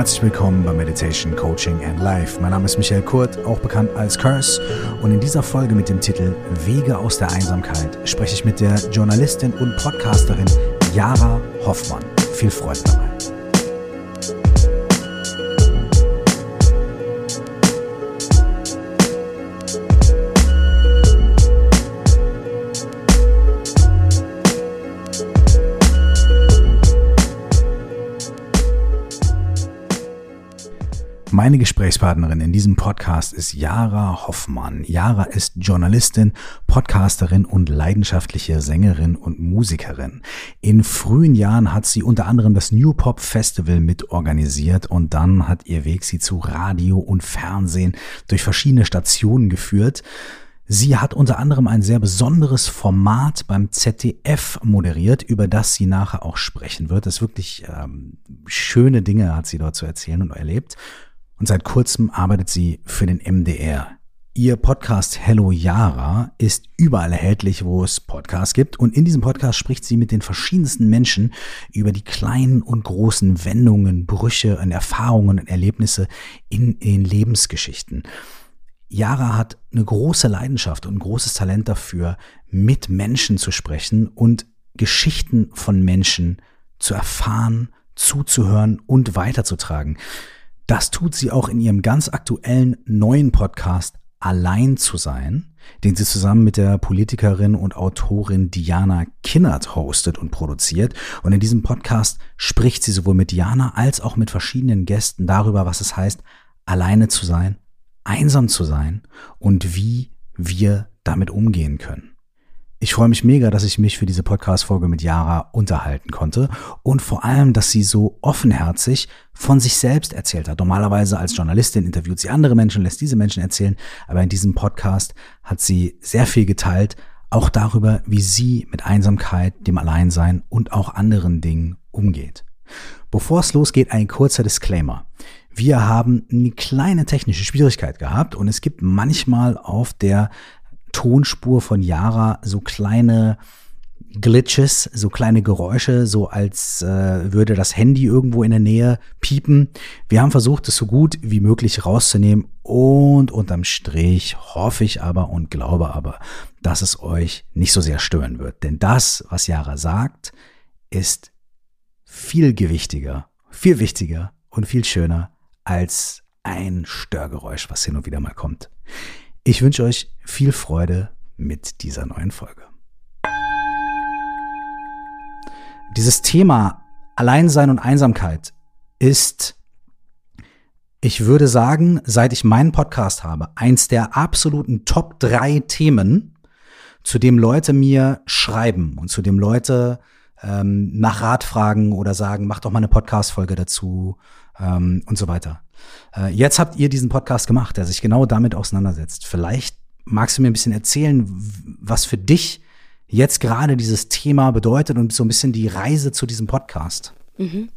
Herzlich willkommen bei Meditation, Coaching and Life. Mein Name ist Michael Kurt, auch bekannt als Curse. Und in dieser Folge mit dem Titel Wege aus der Einsamkeit spreche ich mit der Journalistin und Podcasterin Yara Hoffmann. Viel Freude dabei. Meine Gesprächspartnerin in diesem Podcast ist Yara Hoffmann. Yara ist Journalistin, Podcasterin und leidenschaftliche Sängerin und Musikerin. In frühen Jahren hat sie unter anderem das New Pop Festival mit organisiert und dann hat ihr Weg sie zu Radio und Fernsehen durch verschiedene Stationen geführt. Sie hat unter anderem ein sehr besonderes Format beim ZDF moderiert, über das sie nachher auch sprechen wird. Das ist wirklich ähm, schöne Dinge hat sie dort zu erzählen und erlebt und seit kurzem arbeitet sie für den MDR. Ihr Podcast Hello Yara ist überall erhältlich, wo es Podcasts gibt. Und in diesem Podcast spricht sie mit den verschiedensten Menschen über die kleinen und großen Wendungen, Brüche und Erfahrungen und Erlebnisse in den Lebensgeschichten. Yara hat eine große Leidenschaft und ein großes Talent dafür, mit Menschen zu sprechen und Geschichten von Menschen zu erfahren, zuzuhören und weiterzutragen. Das tut sie auch in ihrem ganz aktuellen neuen Podcast Allein zu sein, den sie zusammen mit der Politikerin und Autorin Diana Kinnert hostet und produziert. Und in diesem Podcast spricht sie sowohl mit Diana als auch mit verschiedenen Gästen darüber, was es heißt, alleine zu sein, einsam zu sein und wie wir damit umgehen können. Ich freue mich mega, dass ich mich für diese Podcast-Folge mit Yara unterhalten konnte und vor allem, dass sie so offenherzig von sich selbst erzählt hat. Normalerweise als Journalistin interviewt sie andere Menschen, lässt diese Menschen erzählen, aber in diesem Podcast hat sie sehr viel geteilt, auch darüber, wie sie mit Einsamkeit, dem Alleinsein und auch anderen Dingen umgeht. Bevor es losgeht, ein kurzer Disclaimer. Wir haben eine kleine technische Schwierigkeit gehabt und es gibt manchmal auf der Tonspur von Yara so kleine Glitches, so kleine Geräusche, so als äh, würde das Handy irgendwo in der Nähe piepen. Wir haben versucht, es so gut wie möglich rauszunehmen und unterm Strich hoffe ich aber und glaube aber, dass es euch nicht so sehr stören wird. Denn das, was Yara sagt, ist viel gewichtiger, viel wichtiger und viel schöner als ein Störgeräusch, was hin und wieder mal kommt. Ich wünsche euch viel Freude mit dieser neuen Folge. Dieses Thema Alleinsein und Einsamkeit ist, ich würde sagen, seit ich meinen Podcast habe, eins der absoluten Top drei Themen, zu dem Leute mir schreiben und zu dem Leute ähm, nach Rat fragen oder sagen, mach doch mal eine Podcast-Folge dazu ähm, und so weiter. Äh, jetzt habt ihr diesen Podcast gemacht, der sich genau damit auseinandersetzt. Vielleicht magst du mir ein bisschen erzählen, was für dich jetzt gerade dieses Thema bedeutet und so ein bisschen die Reise zu diesem Podcast. Mhm.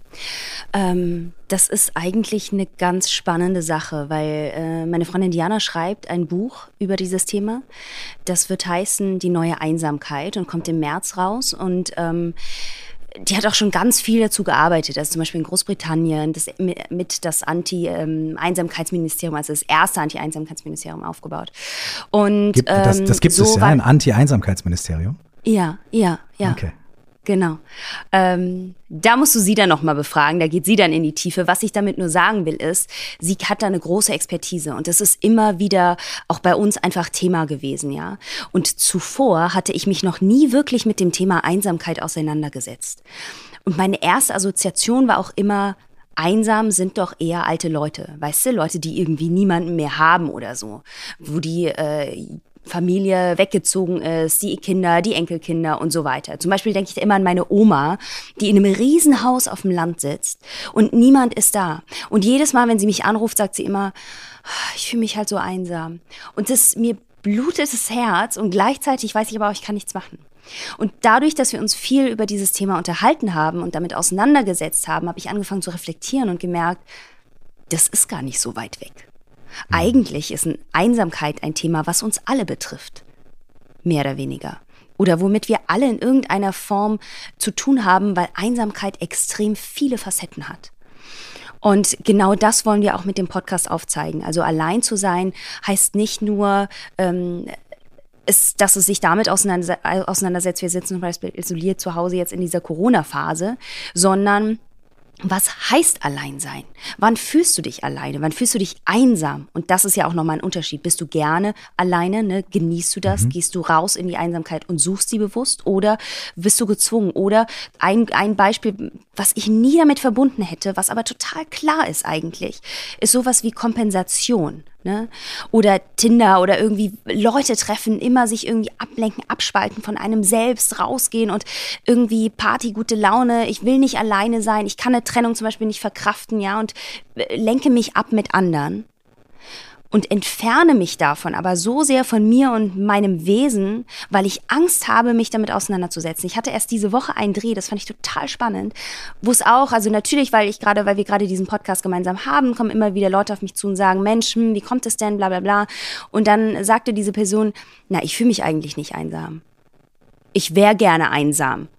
Ähm, das ist eigentlich eine ganz spannende Sache, weil äh, meine Freundin Diana schreibt ein Buch über dieses Thema. Das wird heißen Die neue Einsamkeit und kommt im März raus. Und ähm, die hat auch schon ganz viel dazu gearbeitet. Also zum Beispiel in Großbritannien das, mit das Anti-Einsamkeitsministerium, also das erste Anti-Einsamkeitsministerium aufgebaut. Und gibt, das, das gibt so es ja, ein Anti-Einsamkeitsministerium? Ja, ja, ja. Okay. Genau. Ähm, da musst du sie dann nochmal befragen, da geht sie dann in die Tiefe. Was ich damit nur sagen will, ist, sie hat da eine große Expertise und das ist immer wieder auch bei uns einfach Thema gewesen, ja. Und zuvor hatte ich mich noch nie wirklich mit dem Thema Einsamkeit auseinandergesetzt. Und meine erste Assoziation war auch immer, einsam sind doch eher alte Leute, weißt du, Leute, die irgendwie niemanden mehr haben oder so, wo die äh, Familie weggezogen ist, die Kinder, die Enkelkinder und so weiter. Zum Beispiel denke ich immer an meine Oma, die in einem Riesenhaus auf dem Land sitzt und niemand ist da. Und jedes Mal, wenn sie mich anruft, sagt sie immer, ah, ich fühle mich halt so einsam. Und das mir blutet das Herz und gleichzeitig weiß ich aber auch, ich kann nichts machen. Und dadurch, dass wir uns viel über dieses Thema unterhalten haben und damit auseinandergesetzt haben, habe ich angefangen zu reflektieren und gemerkt, das ist gar nicht so weit weg. Eigentlich ist Einsamkeit ein Thema, was uns alle betrifft. Mehr oder weniger. Oder womit wir alle in irgendeiner Form zu tun haben, weil Einsamkeit extrem viele Facetten hat. Und genau das wollen wir auch mit dem Podcast aufzeigen. Also allein zu sein heißt nicht nur, ähm, ist, dass es sich damit auseinandersetzt, wir sitzen zum Beispiel isoliert zu Hause jetzt in dieser Corona-Phase, sondern was heißt allein sein? Wann fühlst du dich alleine? Wann fühlst du dich einsam? Und das ist ja auch nochmal ein Unterschied. Bist du gerne alleine? Ne? Genießt du das? Mhm. Gehst du raus in die Einsamkeit und suchst sie bewusst? Oder bist du gezwungen? Oder ein, ein Beispiel, was ich nie damit verbunden hätte, was aber total klar ist eigentlich, ist sowas wie Kompensation. Ne? Oder Tinder oder irgendwie Leute treffen, immer sich irgendwie ablenken, abspalten, von einem selbst rausgehen und irgendwie Party, gute Laune, ich will nicht alleine sein, ich kann eine Trennung zum Beispiel nicht verkraften, ja, und äh, lenke mich ab mit anderen und entferne mich davon aber so sehr von mir und meinem Wesen, weil ich Angst habe, mich damit auseinanderzusetzen. Ich hatte erst diese Woche einen Dreh, das fand ich total spannend, wo es auch, also natürlich, weil ich gerade, weil wir gerade diesen Podcast gemeinsam haben, kommen immer wieder Leute auf mich zu und sagen, Mensch, hm, wie kommt es denn, bla bla bla. Und dann sagte diese Person, na, ich fühle mich eigentlich nicht einsam. Ich wäre gerne einsam. Und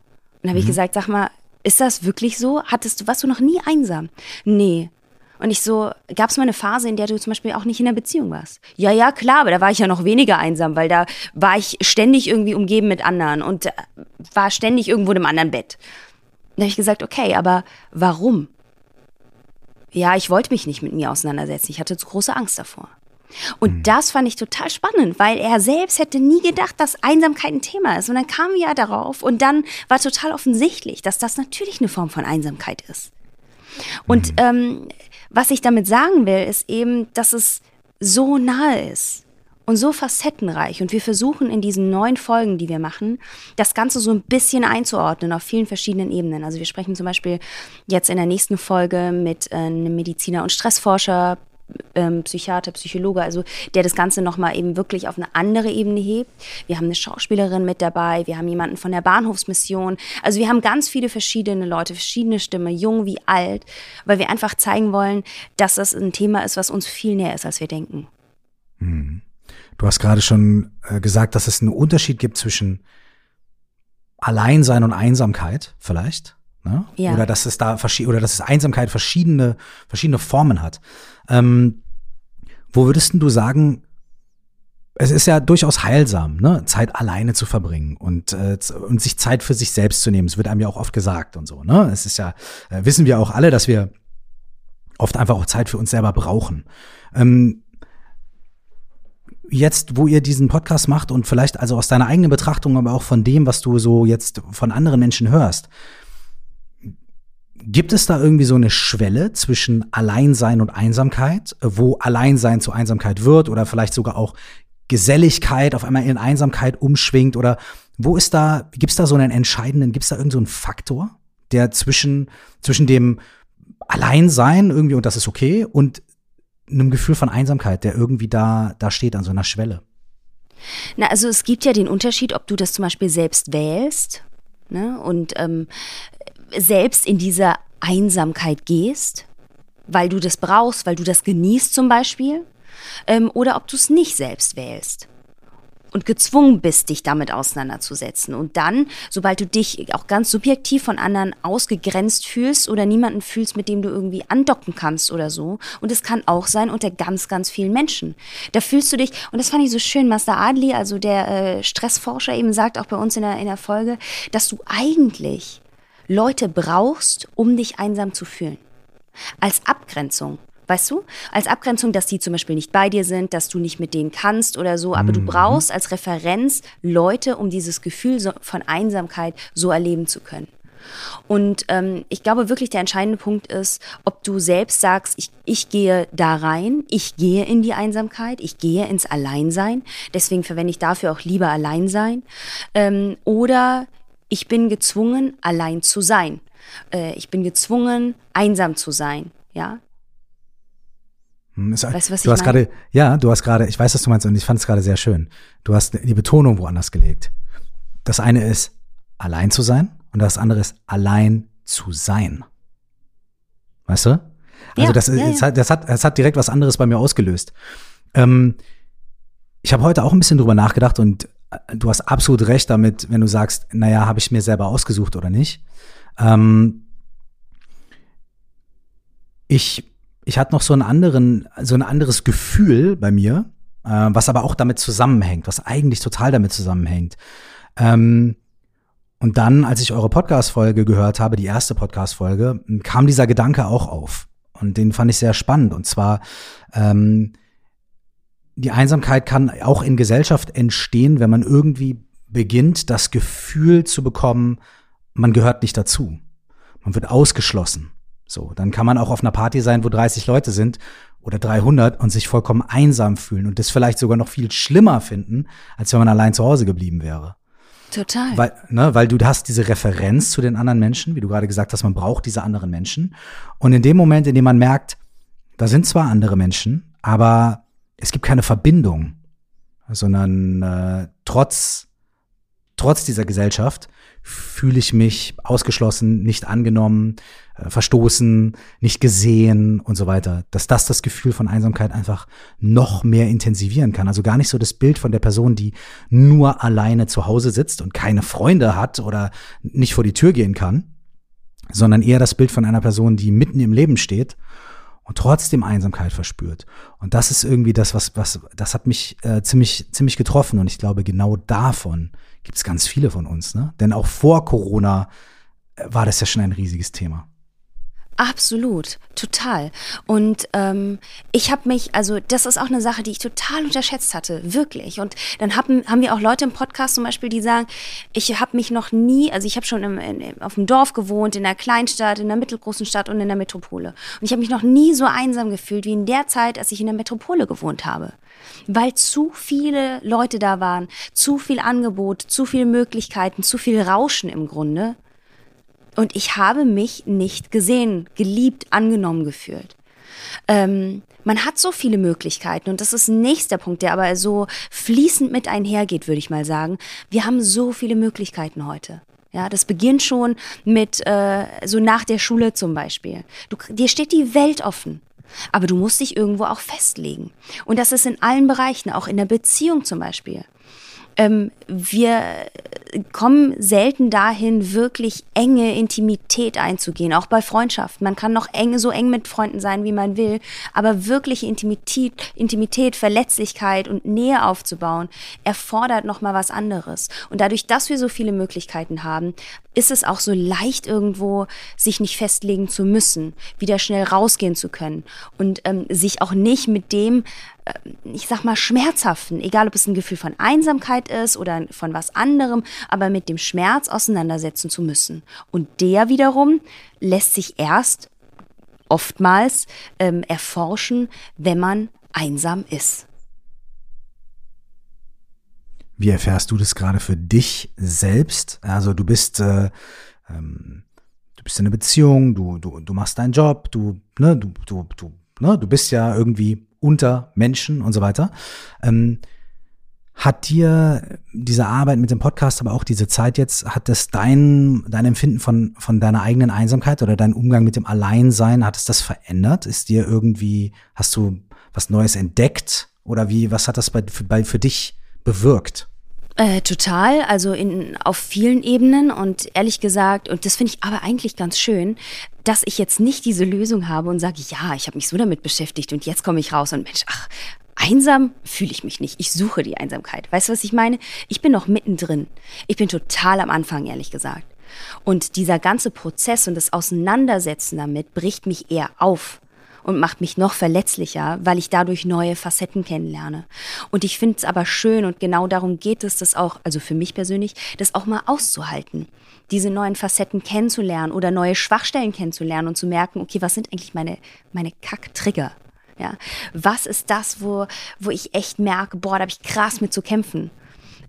dann habe mhm. ich gesagt, sag mal, ist das wirklich so? Hattest du, warst du noch nie einsam? Nee. Und ich so, gab es mal eine Phase, in der du zum Beispiel auch nicht in einer Beziehung warst? Ja, ja, klar, aber da war ich ja noch weniger einsam, weil da war ich ständig irgendwie umgeben mit anderen und äh, war ständig irgendwo in einem anderen Bett. Da habe ich gesagt, okay, aber warum? Ja, ich wollte mich nicht mit mir auseinandersetzen. Ich hatte zu große Angst davor. Und mhm. das fand ich total spannend, weil er selbst hätte nie gedacht, dass Einsamkeit ein Thema ist. Und dann kam er darauf und dann war total offensichtlich, dass das natürlich eine Form von Einsamkeit ist. Und mhm. ähm, was ich damit sagen will, ist eben, dass es so nahe ist und so facettenreich. Und wir versuchen in diesen neuen Folgen, die wir machen, das Ganze so ein bisschen einzuordnen auf vielen verschiedenen Ebenen. Also wir sprechen zum Beispiel jetzt in der nächsten Folge mit äh, einem Mediziner und Stressforscher, ähm, Psychiater, Psychologe, also der das Ganze nochmal eben wirklich auf eine andere Ebene hebt. Wir haben eine Schauspielerin mit dabei, wir haben jemanden von der Bahnhofsmission. Also wir haben ganz viele verschiedene Leute, verschiedene Stimmen, jung wie alt, weil wir einfach zeigen wollen, dass das ein Thema ist, was uns viel näher ist, als wir denken. Hm. Du hast gerade schon äh, gesagt, dass es einen Unterschied gibt zwischen Alleinsein und Einsamkeit, vielleicht. Ne? Ja. Oder dass es da oder dass es Einsamkeit verschiedene, verschiedene Formen hat. Ähm, wo würdest du sagen, es ist ja durchaus heilsam, ne? Zeit alleine zu verbringen und, äh, und sich Zeit für sich selbst zu nehmen. Es wird einem ja auch oft gesagt und so, ne? Es ist ja, äh, wissen wir auch alle, dass wir oft einfach auch Zeit für uns selber brauchen. Ähm, jetzt, wo ihr diesen Podcast macht und vielleicht also aus deiner eigenen Betrachtung, aber auch von dem, was du so jetzt von anderen Menschen hörst, Gibt es da irgendwie so eine Schwelle zwischen Alleinsein und Einsamkeit, wo Alleinsein zu Einsamkeit wird oder vielleicht sogar auch Geselligkeit auf einmal in Einsamkeit umschwingt oder wo ist da, gibt es da so einen entscheidenden, gibt es da irgendeinen so Faktor, der zwischen, zwischen dem Alleinsein irgendwie und das ist okay und einem Gefühl von Einsamkeit, der irgendwie da, da steht an so einer Schwelle? Na, also es gibt ja den Unterschied, ob du das zum Beispiel selbst wählst ne, und ähm, selbst in diese Einsamkeit gehst, weil du das brauchst, weil du das genießt zum Beispiel, ähm, oder ob du es nicht selbst wählst und gezwungen bist, dich damit auseinanderzusetzen. Und dann, sobald du dich auch ganz subjektiv von anderen ausgegrenzt fühlst oder niemanden fühlst, mit dem du irgendwie andocken kannst oder so, und es kann auch sein unter ganz, ganz vielen Menschen. Da fühlst du dich, und das fand ich so schön, Master Adli, also der äh, Stressforscher eben sagt auch bei uns in der, in der Folge, dass du eigentlich Leute brauchst, um dich einsam zu fühlen. Als Abgrenzung. Weißt du? Als Abgrenzung, dass die zum Beispiel nicht bei dir sind, dass du nicht mit denen kannst oder so. Aber mhm. du brauchst als Referenz Leute, um dieses Gefühl von Einsamkeit so erleben zu können. Und ähm, ich glaube wirklich, der entscheidende Punkt ist, ob du selbst sagst, ich, ich gehe da rein, ich gehe in die Einsamkeit, ich gehe ins Alleinsein. Deswegen verwende ich dafür auch lieber Alleinsein. Ähm, oder ich bin gezwungen, allein zu sein. Äh, ich bin gezwungen, einsam zu sein. Ja. Hm, ist, weißt du, was du ich hast gerade, ja, du hast gerade, ich weiß, was du meinst und ich fand es gerade sehr schön. Du hast die Betonung woanders gelegt. Das eine ist, allein zu sein und das andere ist, allein zu sein. Weißt du? Also ja, das, ja, ja. das, hat, das hat direkt was anderes bei mir ausgelöst. Ähm, ich habe heute auch ein bisschen drüber nachgedacht und du hast absolut recht damit, wenn du sagst, naja, habe ich mir selber ausgesucht oder nicht. Ähm, ich, ich hatte noch so einen anderen, so ein anderes Gefühl bei mir, äh, was aber auch damit zusammenhängt, was eigentlich total damit zusammenhängt. Ähm, und dann, als ich eure Podcast-Folge gehört habe, die erste Podcast-Folge, kam dieser Gedanke auch auf. Und den fand ich sehr spannend. Und zwar, ähm, die Einsamkeit kann auch in Gesellschaft entstehen, wenn man irgendwie beginnt, das Gefühl zu bekommen, man gehört nicht dazu. Man wird ausgeschlossen. So, dann kann man auch auf einer Party sein, wo 30 Leute sind oder 300 und sich vollkommen einsam fühlen und das vielleicht sogar noch viel schlimmer finden, als wenn man allein zu Hause geblieben wäre. Total. Weil, ne, weil du hast diese Referenz zu den anderen Menschen, wie du gerade gesagt hast, man braucht diese anderen Menschen. Und in dem Moment, in dem man merkt, da sind zwar andere Menschen, aber es gibt keine Verbindung, sondern äh, trotz, trotz dieser Gesellschaft fühle ich mich ausgeschlossen, nicht angenommen, äh, verstoßen, nicht gesehen und so weiter. Dass das das Gefühl von Einsamkeit einfach noch mehr intensivieren kann. Also gar nicht so das Bild von der Person, die nur alleine zu Hause sitzt und keine Freunde hat oder nicht vor die Tür gehen kann, sondern eher das Bild von einer Person, die mitten im Leben steht und trotzdem Einsamkeit verspürt. Und das ist irgendwie das, was, was, das hat mich äh, ziemlich, ziemlich getroffen. Und ich glaube, genau davon gibt es ganz viele von uns. Ne? Denn auch vor Corona äh, war das ja schon ein riesiges Thema. Absolut, total. Und ähm, ich habe mich, also das ist auch eine Sache, die ich total unterschätzt hatte, wirklich. Und dann haben, haben wir auch Leute im Podcast zum Beispiel, die sagen, ich habe mich noch nie, also ich habe schon im, in, auf dem Dorf gewohnt, in einer Kleinstadt, in einer mittelgroßen Stadt und in der Metropole. Und ich habe mich noch nie so einsam gefühlt wie in der Zeit, als ich in der Metropole gewohnt habe weil zu viele Leute da waren, zu viel Angebot, zu viele Möglichkeiten, zu viel Rauschen im Grunde. Und ich habe mich nicht gesehen, geliebt, angenommen gefühlt. Ähm, man hat so viele Möglichkeiten und das ist ein nächster Punkt, der aber so fließend mit einhergeht, würde ich mal sagen. Wir haben so viele Möglichkeiten heute. Ja, das beginnt schon mit äh, so nach der Schule zum Beispiel. Du, dir steht die Welt offen. Aber du musst dich irgendwo auch festlegen. Und das ist in allen Bereichen, auch in der Beziehung zum Beispiel. Ähm, wir kommen selten dahin, wirklich enge Intimität einzugehen, auch bei Freundschaften. Man kann noch eng, so eng mit Freunden sein, wie man will, aber wirkliche Intimität, Intimität, Verletzlichkeit und Nähe aufzubauen, erfordert noch mal was anderes. Und dadurch, dass wir so viele Möglichkeiten haben, ist es auch so leicht irgendwo, sich nicht festlegen zu müssen, wieder schnell rausgehen zu können und ähm, sich auch nicht mit dem äh, ich sag mal, schmerzhaften, egal ob es ein Gefühl von Einsamkeit ist oder von was anderem, aber mit dem Schmerz auseinandersetzen zu müssen. Und der wiederum lässt sich erst oftmals ähm, erforschen, wenn man einsam ist. Wie erfährst du das gerade für dich selbst? Also du bist, äh, ähm, du bist in einer Beziehung, du, du, du machst deinen Job, du, ne, du, du, du, ne, du bist ja irgendwie unter Menschen und so weiter. Ähm, hat dir diese Arbeit mit dem Podcast, aber auch diese Zeit jetzt, hat das dein, dein Empfinden von, von deiner eigenen Einsamkeit oder dein Umgang mit dem Alleinsein, hat es das verändert? Ist dir irgendwie, hast du was Neues entdeckt? Oder wie, was hat das bei, für, bei, für dich bewirkt? Äh, total, also in, auf vielen Ebenen und ehrlich gesagt, und das finde ich aber eigentlich ganz schön, dass ich jetzt nicht diese Lösung habe und sage, ja, ich habe mich so damit beschäftigt und jetzt komme ich raus und Mensch, ach, einsam fühle ich mich nicht. Ich suche die Einsamkeit. Weißt du, was ich meine? Ich bin noch mittendrin. Ich bin total am Anfang, ehrlich gesagt. Und dieser ganze Prozess und das Auseinandersetzen damit bricht mich eher auf und macht mich noch verletzlicher, weil ich dadurch neue Facetten kennenlerne. Und ich finde es aber schön und genau darum geht es, das auch, also für mich persönlich, das auch mal auszuhalten diese neuen Facetten kennenzulernen oder neue Schwachstellen kennenzulernen und zu merken, okay, was sind eigentlich meine, meine Kack-Trigger? Ja, was ist das, wo, wo ich echt merke, boah, da habe ich krass mit zu kämpfen?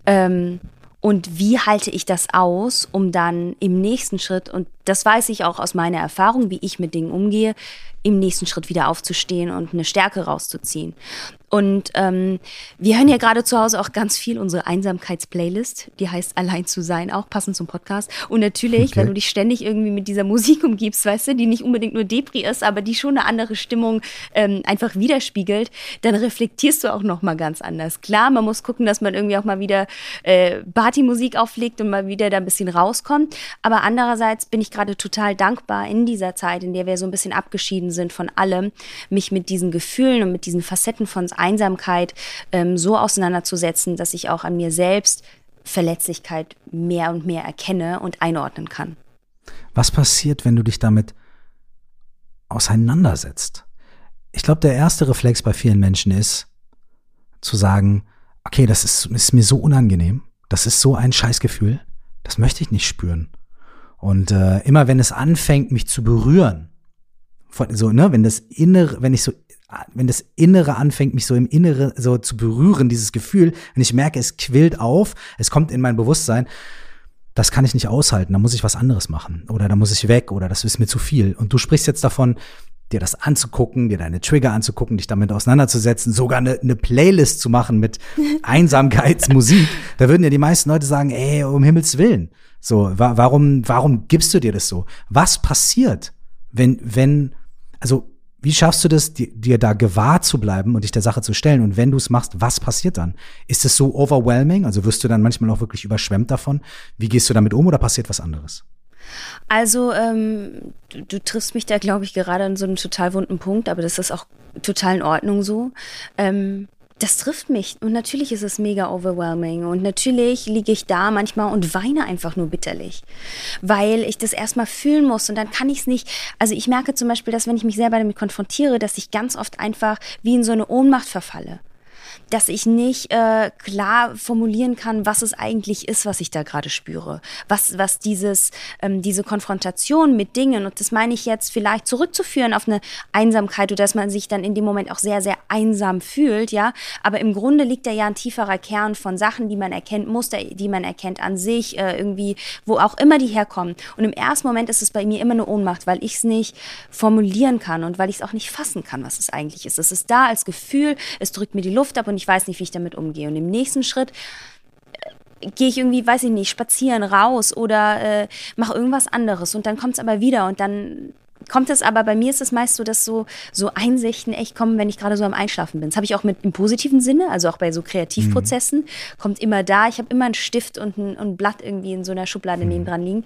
Ähm, und wie halte ich das aus, um dann im nächsten Schritt, und das weiß ich auch aus meiner Erfahrung, wie ich mit Dingen umgehe, im nächsten Schritt wieder aufzustehen und eine Stärke rauszuziehen. Und ähm, wir hören ja gerade zu Hause auch ganz viel unsere Einsamkeitsplaylist, die heißt Allein zu sein, auch passend zum Podcast. Und natürlich, okay. wenn du dich ständig irgendwie mit dieser Musik umgibst, weißt du, die nicht unbedingt nur Depri ist, aber die schon eine andere Stimmung ähm, einfach widerspiegelt, dann reflektierst du auch noch mal ganz anders. Klar, man muss gucken, dass man irgendwie auch mal wieder äh, Partymusik auflegt und mal wieder da ein bisschen rauskommt. Aber andererseits bin ich gerade total dankbar in dieser Zeit, in der wir so ein bisschen abgeschieden sind von allem, mich mit diesen Gefühlen und mit diesen Facetten von Einsamkeit ähm, so auseinanderzusetzen, dass ich auch an mir selbst Verletzlichkeit mehr und mehr erkenne und einordnen kann. Was passiert, wenn du dich damit auseinandersetzt? Ich glaube, der erste Reflex bei vielen Menschen ist, zu sagen, okay, das ist, ist mir so unangenehm, das ist so ein Scheißgefühl, das möchte ich nicht spüren. Und äh, immer wenn es anfängt, mich zu berühren, so, ne, wenn das Innere, wenn ich so, wenn das Innere anfängt, mich so im Innere so zu berühren, dieses Gefühl, wenn ich merke, es quillt auf, es kommt in mein Bewusstsein, das kann ich nicht aushalten, da muss ich was anderes machen oder da muss ich weg oder das ist mir zu viel. Und du sprichst jetzt davon, dir das anzugucken, dir deine Trigger anzugucken, dich damit auseinanderzusetzen, sogar eine, eine Playlist zu machen mit Einsamkeitsmusik. da würden ja die meisten Leute sagen, ey, um Himmels Willen. So, wa warum, warum gibst du dir das so? Was passiert, wenn, wenn, also, wie schaffst du das, dir, da gewahr zu bleiben und dich der Sache zu stellen? Und wenn du es machst, was passiert dann? Ist es so overwhelming? Also wirst du dann manchmal auch wirklich überschwemmt davon? Wie gehst du damit um oder passiert was anderes? Also, ähm, du, du triffst mich da, glaube ich, gerade an so einem total wunden Punkt, aber das ist auch total in Ordnung so. Ähm, das trifft mich. Und natürlich ist es mega overwhelming. Und natürlich liege ich da manchmal und weine einfach nur bitterlich. Weil ich das erstmal fühlen muss. Und dann kann ich es nicht. Also ich merke zum Beispiel, dass wenn ich mich selber damit konfrontiere, dass ich ganz oft einfach wie in so eine Ohnmacht verfalle dass ich nicht äh, klar formulieren kann, was es eigentlich ist, was ich da gerade spüre. Was, was dieses, ähm, diese Konfrontation mit Dingen, und das meine ich jetzt vielleicht zurückzuführen auf eine Einsamkeit oder dass man sich dann in dem Moment auch sehr, sehr einsam fühlt, ja. Aber im Grunde liegt da ja ein tieferer Kern von Sachen, die man erkennt, Muster, die man erkennt an sich, äh, irgendwie, wo auch immer die herkommen. Und im ersten Moment ist es bei mir immer eine Ohnmacht, weil ich es nicht formulieren kann und weil ich es auch nicht fassen kann, was es eigentlich ist. Es ist da als Gefühl, es drückt mir die Luft ab und und ich weiß nicht, wie ich damit umgehe. Und im nächsten Schritt äh, gehe ich irgendwie, weiß ich nicht, spazieren raus oder äh, mache irgendwas anderes und dann kommt es aber wieder und dann kommt es aber, bei mir ist es meist so, dass so, so Einsichten echt kommen, wenn ich gerade so am Einschlafen bin. Das habe ich auch mit im positiven Sinne, also auch bei so Kreativprozessen, mhm. kommt immer da. Ich habe immer einen Stift und ein, ein, Blatt irgendwie in so einer Schublade mhm. nebendran liegen,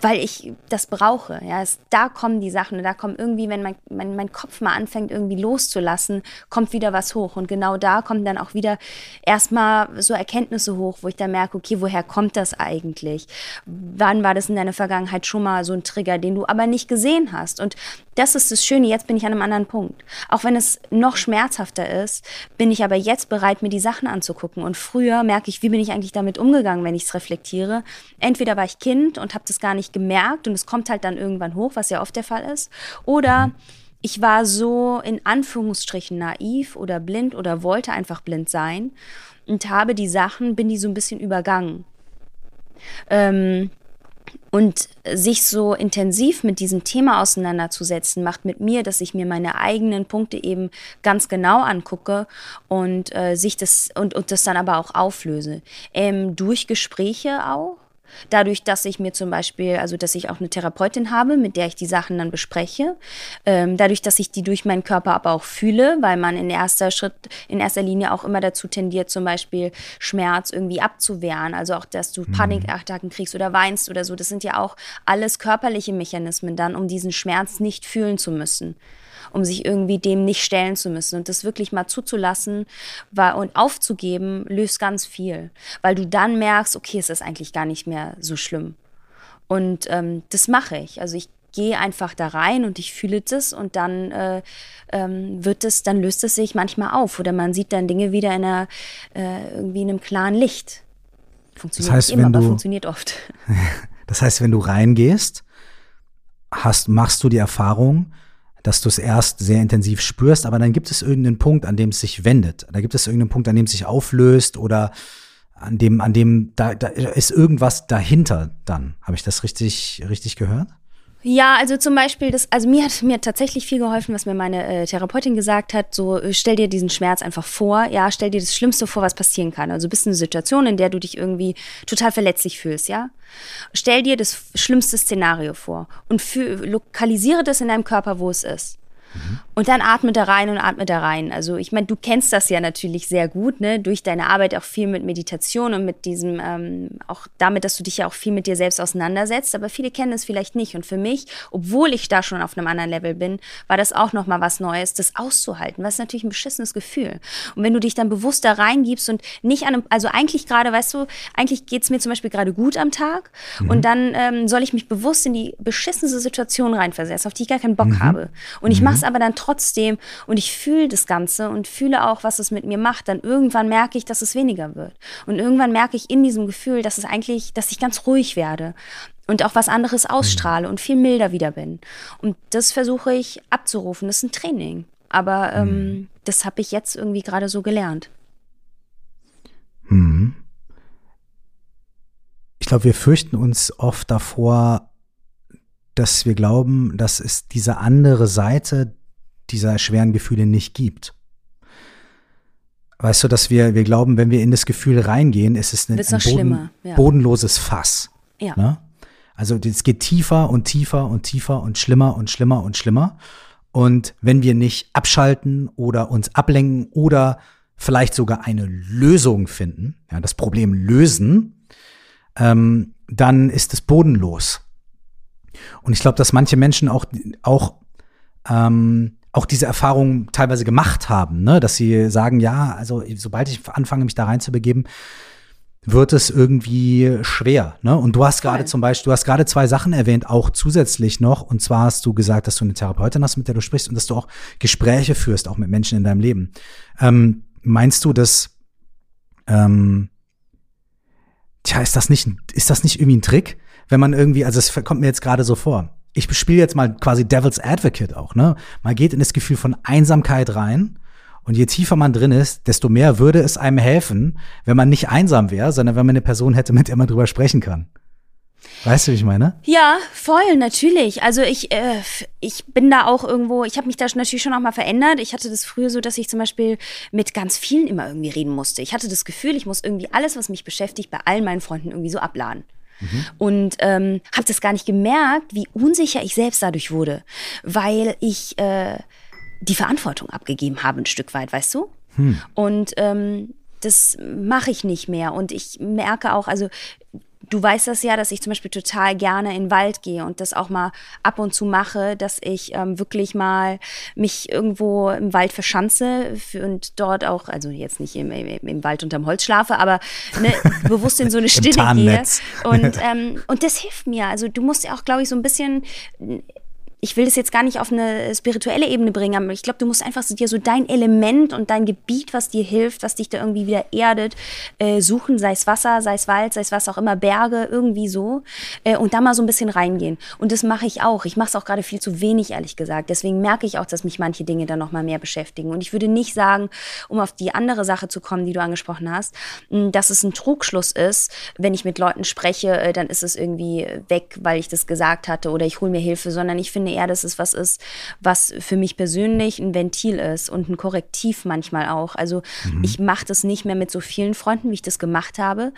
weil ich das brauche. Ja, es, da kommen die Sachen und da kommen irgendwie, wenn mein, mein, mein Kopf mal anfängt, irgendwie loszulassen, kommt wieder was hoch. Und genau da kommen dann auch wieder erstmal so Erkenntnisse hoch, wo ich dann merke, okay, woher kommt das eigentlich? Wann war das in deiner Vergangenheit schon mal so ein Trigger, den du aber nicht gesehen hast? Und das ist das Schöne, jetzt bin ich an einem anderen Punkt. Auch wenn es noch schmerzhafter ist, bin ich aber jetzt bereit, mir die Sachen anzugucken. Und früher merke ich, wie bin ich eigentlich damit umgegangen, wenn ich es reflektiere. Entweder war ich Kind und habe das gar nicht gemerkt und es kommt halt dann irgendwann hoch, was ja oft der Fall ist. Oder ich war so in Anführungsstrichen naiv oder blind oder wollte einfach blind sein und habe die Sachen, bin die so ein bisschen übergangen. Ähm, und sich so intensiv mit diesem Thema auseinanderzusetzen, macht mit mir, dass ich mir meine eigenen Punkte eben ganz genau angucke und äh, sich das und, und das dann aber auch auflöse. Ähm, durch Gespräche auch Dadurch, dass ich mir zum Beispiel, also dass ich auch eine Therapeutin habe, mit der ich die Sachen dann bespreche. Ähm, dadurch, dass ich die durch meinen Körper aber auch fühle, weil man in erster Schritt, in erster Linie auch immer dazu tendiert, zum Beispiel Schmerz irgendwie abzuwehren. Also auch, dass du mhm. Panikattacken kriegst oder weinst oder so. Das sind ja auch alles körperliche Mechanismen dann, um diesen Schmerz nicht fühlen zu müssen um sich irgendwie dem nicht stellen zu müssen. Und das wirklich mal zuzulassen war, und aufzugeben, löst ganz viel, weil du dann merkst, okay, es ist eigentlich gar nicht mehr so schlimm. Und ähm, das mache ich. Also ich gehe einfach da rein und ich fühle das und dann äh, ähm, wird es, dann löst es sich manchmal auf oder man sieht dann Dinge wieder in einer, äh, irgendwie in einem klaren Licht. Funktioniert das heißt, immer, du, aber funktioniert oft. Das heißt, wenn du reingehst, hast, machst du die Erfahrung, dass du es erst sehr intensiv spürst, aber dann gibt es irgendeinen Punkt, an dem es sich wendet. Da gibt es irgendeinen Punkt, an dem es sich auflöst oder an dem, an dem, da, da ist irgendwas dahinter dann. Habe ich das richtig, richtig gehört? Ja, also zum Beispiel, das, also mir hat mir tatsächlich viel geholfen, was mir meine äh, Therapeutin gesagt hat. So, äh, stell dir diesen Schmerz einfach vor. Ja, stell dir das Schlimmste vor, was passieren kann. Also bist in einer Situation, in der du dich irgendwie total verletzlich fühlst, ja. Stell dir das schlimmste Szenario vor und für, lokalisiere das in deinem Körper, wo es ist. Und dann atme da rein und atme da rein. Also ich meine, du kennst das ja natürlich sehr gut, ne? Durch deine Arbeit auch viel mit Meditation und mit diesem, ähm, auch damit, dass du dich ja auch viel mit dir selbst auseinandersetzt. Aber viele kennen es vielleicht nicht. Und für mich, obwohl ich da schon auf einem anderen Level bin, war das auch nochmal was Neues, das auszuhalten. Was natürlich ein beschissenes Gefühl. Und wenn du dich dann bewusst da reingibst und nicht an einem, also eigentlich gerade, weißt du, eigentlich geht's mir zum Beispiel gerade gut am Tag mhm. und dann ähm, soll ich mich bewusst in die beschissenste Situation reinversetzen, auf die ich gar keinen Bock mhm. habe. Und ich mache es aber dann trotzdem und ich fühle das Ganze und fühle auch, was es mit mir macht. Dann irgendwann merke ich, dass es weniger wird. Und irgendwann merke ich in diesem Gefühl, dass es eigentlich, dass ich ganz ruhig werde und auch was anderes mhm. ausstrahle und viel milder wieder bin. Und das versuche ich abzurufen. Das ist ein Training. Aber ähm, mhm. das habe ich jetzt irgendwie gerade so gelernt. Mhm. Ich glaube, wir fürchten uns oft davor, dass wir glauben, dass es diese andere Seite dieser schweren Gefühle nicht gibt. Weißt du, dass wir, wir glauben, wenn wir in das Gefühl reingehen, ist es ein, ein Boden, ja. bodenloses Fass. Ja. Ne? Also es geht tiefer und tiefer und tiefer und schlimmer und schlimmer und schlimmer. Und wenn wir nicht abschalten oder uns ablenken oder vielleicht sogar eine Lösung finden, ja, das Problem lösen, ähm, dann ist es bodenlos. Und ich glaube, dass manche Menschen auch, auch, ähm, auch diese Erfahrung teilweise gemacht haben, ne? dass sie sagen, ja, also sobald ich anfange, mich da reinzubegeben, wird es irgendwie schwer. Ne? Und du hast gerade zum Beispiel, du hast gerade zwei Sachen erwähnt, auch zusätzlich noch. Und zwar hast du gesagt, dass du eine Therapeutin hast, mit der du sprichst und dass du auch Gespräche führst, auch mit Menschen in deinem Leben. Ähm, meinst du, dass ähm, tja, ist das nicht, ist das nicht irgendwie ein Trick? Wenn man irgendwie, also es kommt mir jetzt gerade so vor. Ich spiele jetzt mal quasi Devil's Advocate auch, ne? Man geht in das Gefühl von Einsamkeit rein. Und je tiefer man drin ist, desto mehr würde es einem helfen, wenn man nicht einsam wäre, sondern wenn man eine Person hätte, mit der man drüber sprechen kann. Weißt du, wie ich meine? Ja, voll, natürlich. Also ich, äh, ich bin da auch irgendwo, ich habe mich da natürlich schon auch mal verändert. Ich hatte das früher so, dass ich zum Beispiel mit ganz vielen immer irgendwie reden musste. Ich hatte das Gefühl, ich muss irgendwie alles, was mich beschäftigt, bei allen meinen Freunden irgendwie so abladen. Mhm. Und ähm, habe das gar nicht gemerkt, wie unsicher ich selbst dadurch wurde, weil ich äh, die Verantwortung abgegeben habe ein Stück weit, weißt du? Hm. Und ähm, das mache ich nicht mehr. Und ich merke auch, also du weißt das ja, dass ich zum Beispiel total gerne in den Wald gehe und das auch mal ab und zu mache, dass ich ähm, wirklich mal mich irgendwo im Wald verschanze und dort auch, also jetzt nicht im, im, im Wald unterm Holz schlafe, aber ne, bewusst in so eine Stille gehe. Und, ähm, und das hilft mir. Also du musst ja auch, glaube ich, so ein bisschen ich will das jetzt gar nicht auf eine spirituelle Ebene bringen, aber ich glaube, du musst einfach so dir so dein Element und dein Gebiet, was dir hilft, was dich da irgendwie wieder erdet, äh, suchen, sei es Wasser, sei es Wald, sei es was auch immer, Berge, irgendwie so, äh, und da mal so ein bisschen reingehen. Und das mache ich auch. Ich mache es auch gerade viel zu wenig, ehrlich gesagt. Deswegen merke ich auch, dass mich manche Dinge dann noch mal mehr beschäftigen. Und ich würde nicht sagen, um auf die andere Sache zu kommen, die du angesprochen hast, dass es ein Trugschluss ist, wenn ich mit Leuten spreche, äh, dann ist es irgendwie weg, weil ich das gesagt hatte oder ich hole mir Hilfe, sondern ich finde eher, dass es was ist, was für mich persönlich ein Ventil ist und ein Korrektiv manchmal auch. Also mhm. ich mache das nicht mehr mit so vielen Freunden, wie ich das gemacht habe,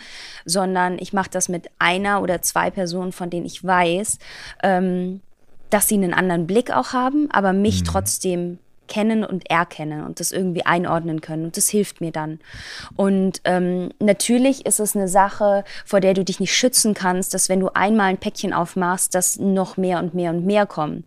sondern ich mache das mit einer oder zwei Personen, von denen ich weiß, ähm, dass sie einen anderen Blick auch haben, aber mich mhm. trotzdem kennen und erkennen und das irgendwie einordnen können. Und das hilft mir dann. Und ähm, natürlich ist es eine Sache, vor der du dich nicht schützen kannst, dass wenn du einmal ein Päckchen aufmachst, dass noch mehr und mehr und mehr kommen.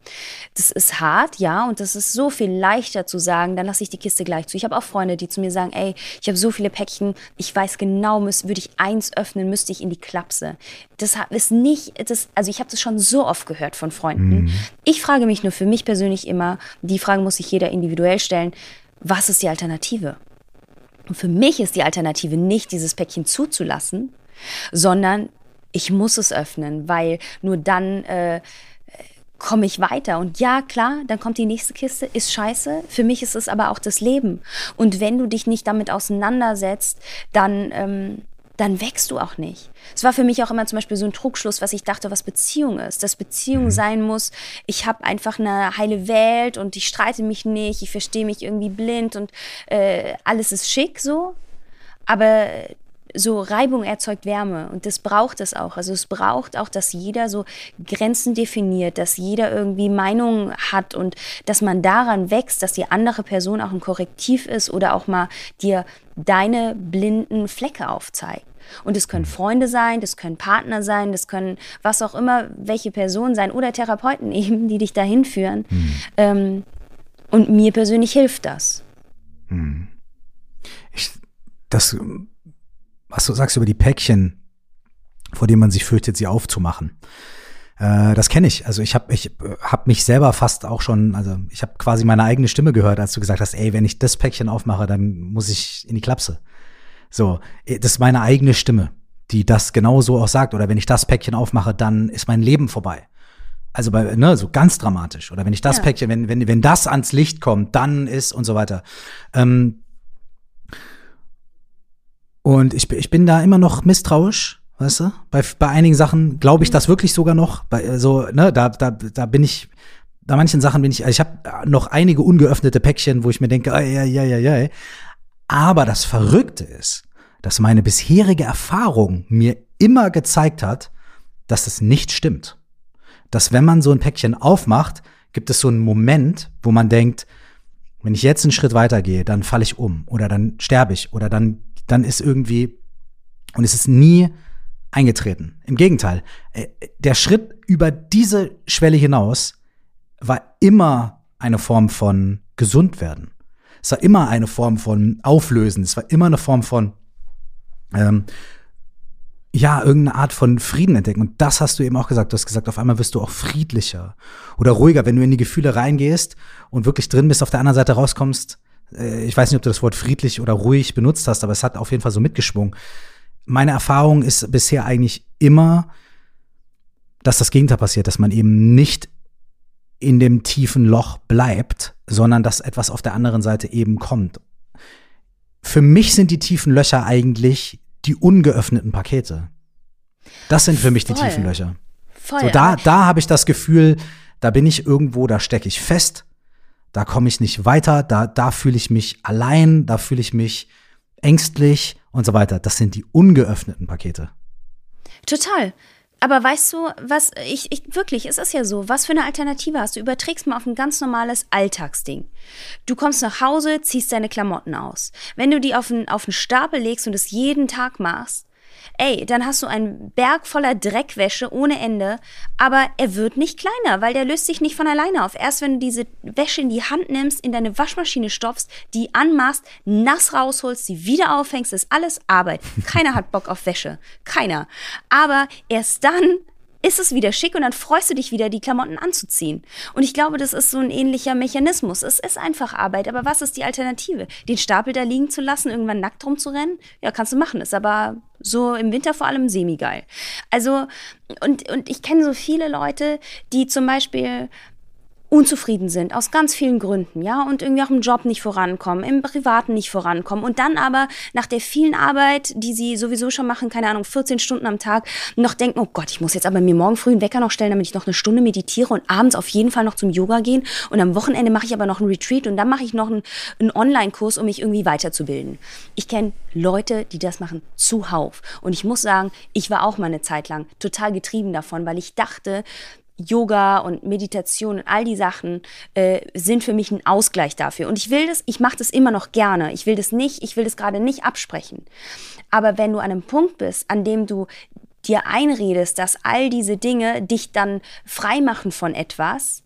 Das ist hart, ja, und das ist so viel leichter zu sagen, dann lasse ich die Kiste gleich zu. Ich habe auch Freunde, die zu mir sagen, ey, ich habe so viele Päckchen, ich weiß genau, würde ich eins öffnen, müsste ich in die Klapse. Das ist nicht, das, also ich habe das schon so oft gehört von Freunden. Mhm. Ich frage mich nur für mich persönlich immer, die Frage muss sich jeder individuell stellen, was ist die Alternative? Und für mich ist die Alternative nicht, dieses Päckchen zuzulassen, sondern ich muss es öffnen, weil nur dann äh, komme ich weiter. Und ja, klar, dann kommt die nächste Kiste, ist scheiße. Für mich ist es aber auch das Leben. Und wenn du dich nicht damit auseinandersetzt, dann ähm, dann wächst du auch nicht. Es war für mich auch immer zum Beispiel so ein Trugschluss, was ich dachte, was Beziehung ist. Dass Beziehung mhm. sein muss, ich habe einfach eine heile Welt und ich streite mich nicht, ich verstehe mich irgendwie blind und äh, alles ist schick so. Aber so Reibung erzeugt Wärme und das braucht es auch. Also es braucht auch, dass jeder so Grenzen definiert, dass jeder irgendwie Meinungen hat und dass man daran wächst, dass die andere Person auch ein Korrektiv ist oder auch mal dir deine blinden Flecke aufzeigt. Und es können Freunde sein, das können Partner sein, das können was auch immer, welche Personen sein oder Therapeuten eben, die dich dahin führen. Hm. Ähm, und mir persönlich hilft das. Hm. Ich, das was du sagst über die Päckchen, vor denen man sich fürchtet, sie aufzumachen. Äh, das kenne ich. Also ich habe ich hab mich selber fast auch schon, also ich habe quasi meine eigene Stimme gehört, als du gesagt hast, ey, wenn ich das Päckchen aufmache, dann muss ich in die Klapse. So, äh, das ist meine eigene Stimme, die das genau so auch sagt. Oder wenn ich das Päckchen aufmache, dann ist mein Leben vorbei. Also bei, ne, so ganz dramatisch. Oder wenn ich das ja. Päckchen, wenn, wenn, wenn das ans Licht kommt, dann ist und so weiter. Ähm, und ich, ich bin da immer noch misstrauisch, weißt du? Bei, bei einigen Sachen glaube ich das wirklich sogar noch. Bei, so, ne, da, da, da bin ich, bei manchen Sachen bin ich, also ich habe noch einige ungeöffnete Päckchen, wo ich mir denke, ja, ja, ja, ja. Aber das Verrückte ist, dass meine bisherige Erfahrung mir immer gezeigt hat, dass das nicht stimmt. Dass wenn man so ein Päckchen aufmacht, gibt es so einen Moment, wo man denkt, wenn ich jetzt einen Schritt weitergehe, dann falle ich um oder dann sterbe ich oder dann dann ist irgendwie, und es ist nie eingetreten. Im Gegenteil, äh, der Schritt über diese Schwelle hinaus war immer eine Form von gesund werden. Es war immer eine Form von Auflösen. Es war immer eine Form von, ähm, ja, irgendeine Art von Frieden entdecken. Und das hast du eben auch gesagt. Du hast gesagt, auf einmal wirst du auch friedlicher oder ruhiger, wenn du in die Gefühle reingehst und wirklich drin bist, auf der anderen Seite rauskommst, äh, ich weiß nicht, ob du das Wort friedlich oder ruhig benutzt hast, aber es hat auf jeden Fall so mitgeschwungen. Meine Erfahrung ist bisher eigentlich immer, dass das Gegenteil passiert, dass man eben nicht in dem tiefen Loch bleibt, sondern dass etwas auf der anderen Seite eben kommt. Für mich sind die tiefen Löcher eigentlich die ungeöffneten Pakete. Das sind für mich Voll. die tiefen Löcher. Voll, so, da, da habe ich das Gefühl, da bin ich irgendwo, da stecke ich fest da komme ich nicht weiter, da, da fühle ich mich allein, da fühle ich mich ängstlich und so weiter. Das sind die ungeöffneten Pakete. Total. Aber weißt du, was ich, ich wirklich, es ist ja so, was für eine Alternative hast du? Überträgst mal auf ein ganz normales Alltagsding. Du kommst nach Hause, ziehst deine Klamotten aus. Wenn du die auf einen, auf einen Stapel legst und es jeden Tag machst, ey, dann hast du einen Berg voller Dreckwäsche ohne Ende, aber er wird nicht kleiner, weil der löst sich nicht von alleine auf. Erst wenn du diese Wäsche in die Hand nimmst, in deine Waschmaschine stopfst, die anmachst, nass rausholst, sie wieder aufhängst, ist alles Arbeit. Keiner hat Bock auf Wäsche. Keiner. Aber erst dann ist es wieder schick und dann freust du dich wieder, die Klamotten anzuziehen. Und ich glaube, das ist so ein ähnlicher Mechanismus. Es ist einfach Arbeit, aber was ist die Alternative? Den Stapel da liegen zu lassen, irgendwann nackt rumzurennen? Ja, kannst du machen, ist aber so im Winter vor allem semi-geil. Also, und, und ich kenne so viele Leute, die zum Beispiel unzufrieden sind, aus ganz vielen Gründen, ja, und irgendwie auch im Job nicht vorankommen, im Privaten nicht vorankommen und dann aber nach der vielen Arbeit, die sie sowieso schon machen, keine Ahnung, 14 Stunden am Tag, noch denken, oh Gott, ich muss jetzt aber mir morgen früh einen Wecker noch stellen, damit ich noch eine Stunde meditiere und abends auf jeden Fall noch zum Yoga gehen und am Wochenende mache ich aber noch einen Retreat und dann mache ich noch einen, einen Online-Kurs, um mich irgendwie weiterzubilden. Ich kenne Leute, die das machen zuhauf und ich muss sagen, ich war auch mal eine Zeit lang total getrieben davon, weil ich dachte, Yoga und Meditation und all die Sachen äh, sind für mich ein Ausgleich dafür. Und ich will das, ich mache das immer noch gerne. Ich will das nicht, ich will das gerade nicht absprechen. Aber wenn du an einem Punkt bist, an dem du dir einredest, dass all diese Dinge dich dann frei machen von etwas,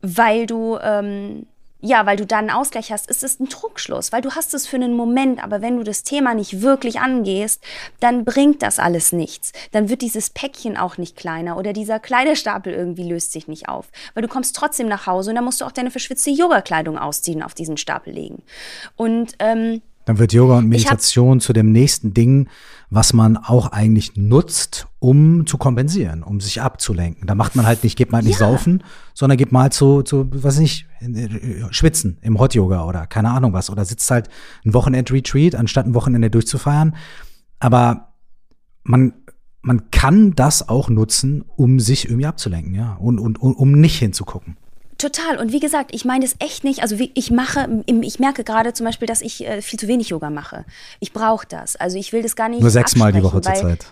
weil du ähm, ja, weil du dann einen Ausgleich hast, ist es ein Trugschluss, weil du hast es für einen Moment, aber wenn du das Thema nicht wirklich angehst, dann bringt das alles nichts. Dann wird dieses Päckchen auch nicht kleiner oder dieser Kleiderstapel irgendwie löst sich nicht auf, weil du kommst trotzdem nach Hause und dann musst du auch deine verschwitzte Yoga-Kleidung ausziehen, auf diesen Stapel legen. Und ähm, dann wird Yoga und Meditation zu dem nächsten Ding, was man auch eigentlich nutzt, um zu kompensieren, um sich abzulenken. Da macht man halt nicht, geht mal halt nicht ja. saufen, sondern geht mal zu, zu, was nicht, äh, schwitzen im Hot Yoga oder keine Ahnung was. Oder sitzt halt ein Wochenend-Retreat, anstatt ein Wochenende durchzufeiern. Aber man, man kann das auch nutzen, um sich irgendwie abzulenken, ja, und, und, und um nicht hinzugucken. Total. Und wie gesagt, ich meine es echt nicht. Also ich mache, ich merke gerade zum Beispiel, dass ich äh, viel zu wenig Yoga mache. Ich brauche das. Also ich will das gar nicht. Nur sechsmal die Woche zur Zeit.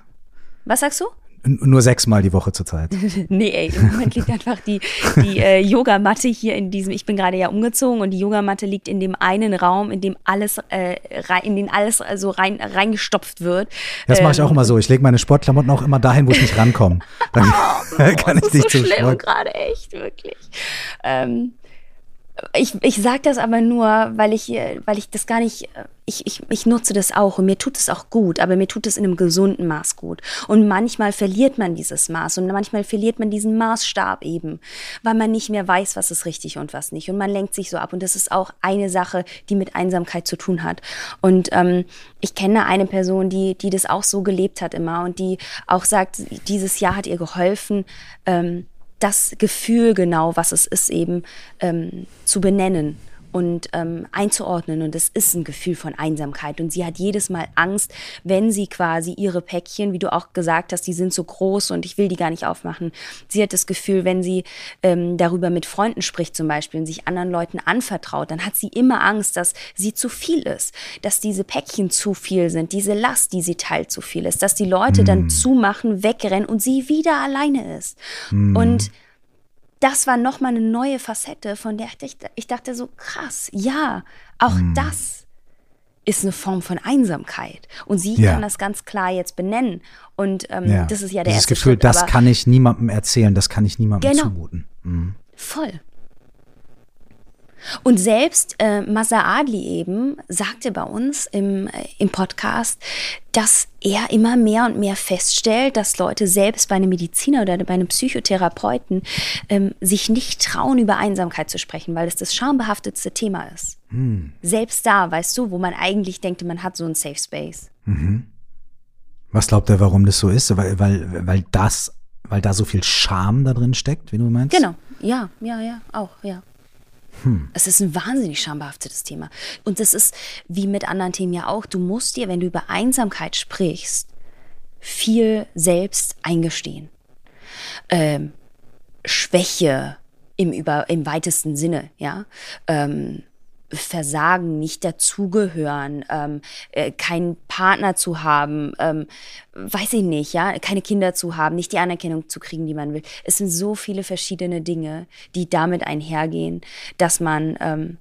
Was sagst du? Nur sechsmal die Woche zurzeit. nee, ey, im Moment liegt einfach die, die äh, Yogamatte hier in diesem, ich bin gerade ja umgezogen und die Yogamatte liegt in dem einen Raum, in dem alles, äh, rein, in den alles also rein, reingestopft wird. Das mache ich auch ähm, immer so. Ich lege meine Sportklamotten auch immer dahin, wo ich nicht rankomme. Dann oh, kann ich nicht so schlimm gerade, echt, wirklich. Ähm, ich, ich sage das aber nur, weil ich, weil ich das gar nicht, ich, ich, ich nutze das auch und mir tut es auch gut, aber mir tut es in einem gesunden Maß gut. Und manchmal verliert man dieses Maß und manchmal verliert man diesen Maßstab eben, weil man nicht mehr weiß, was ist richtig und was nicht. Und man lenkt sich so ab. Und das ist auch eine Sache, die mit Einsamkeit zu tun hat. Und ähm, ich kenne eine Person, die, die das auch so gelebt hat immer und die auch sagt, dieses Jahr hat ihr geholfen, ähm, das Gefühl genau, was es ist, eben ähm, zu benennen und ähm, einzuordnen. Und es ist ein Gefühl von Einsamkeit. Und sie hat jedes Mal Angst, wenn sie quasi ihre Päckchen, wie du auch gesagt hast, die sind so groß und ich will die gar nicht aufmachen. Sie hat das Gefühl, wenn sie ähm, darüber mit Freunden spricht zum Beispiel und sich anderen Leuten anvertraut, dann hat sie immer Angst, dass sie zu viel ist, dass diese Päckchen zu viel sind, diese Last, die sie teilt, zu viel ist, dass die Leute mm. dann hm. zumachen, wegrennen und sie wieder alleine ist. Mm. Und das war nochmal eine neue Facette, von der ich, ich dachte so, krass, ja, auch mhm. das ist eine Form von Einsamkeit. Und sie ja. kann das ganz klar jetzt benennen. Und ähm, ja. das ist ja der Dieses erste Gefühl, Schritt, das kann ich niemandem erzählen, das kann ich niemandem genau. zumuten. Mhm. Voll. Und selbst äh, Masa Adli eben sagte bei uns im, äh, im Podcast, dass er immer mehr und mehr feststellt, dass Leute selbst bei einem Mediziner oder bei einem Psychotherapeuten ähm, sich nicht trauen, über Einsamkeit zu sprechen, weil es das schambehaftetste Thema ist. Hm. Selbst da, weißt du, wo man eigentlich denkt, man hat so einen Safe Space. Mhm. Was glaubt er, warum das so ist? Weil, weil, weil das, weil da so viel Scham da drin steckt, wie du meinst? Genau, ja, ja, ja, auch, ja. Hm. Es ist ein wahnsinnig schambehaftetes Thema. Und das ist wie mit anderen Themen ja auch. Du musst dir, wenn du über Einsamkeit sprichst, viel selbst eingestehen. Ähm, Schwäche im, über, im weitesten Sinne, ja. Ähm, Versagen, nicht dazugehören, ähm, äh, keinen Partner zu haben, ähm, weiß ich nicht, ja, keine Kinder zu haben, nicht die Anerkennung zu kriegen, die man will. Es sind so viele verschiedene Dinge, die damit einhergehen, dass man, ähm,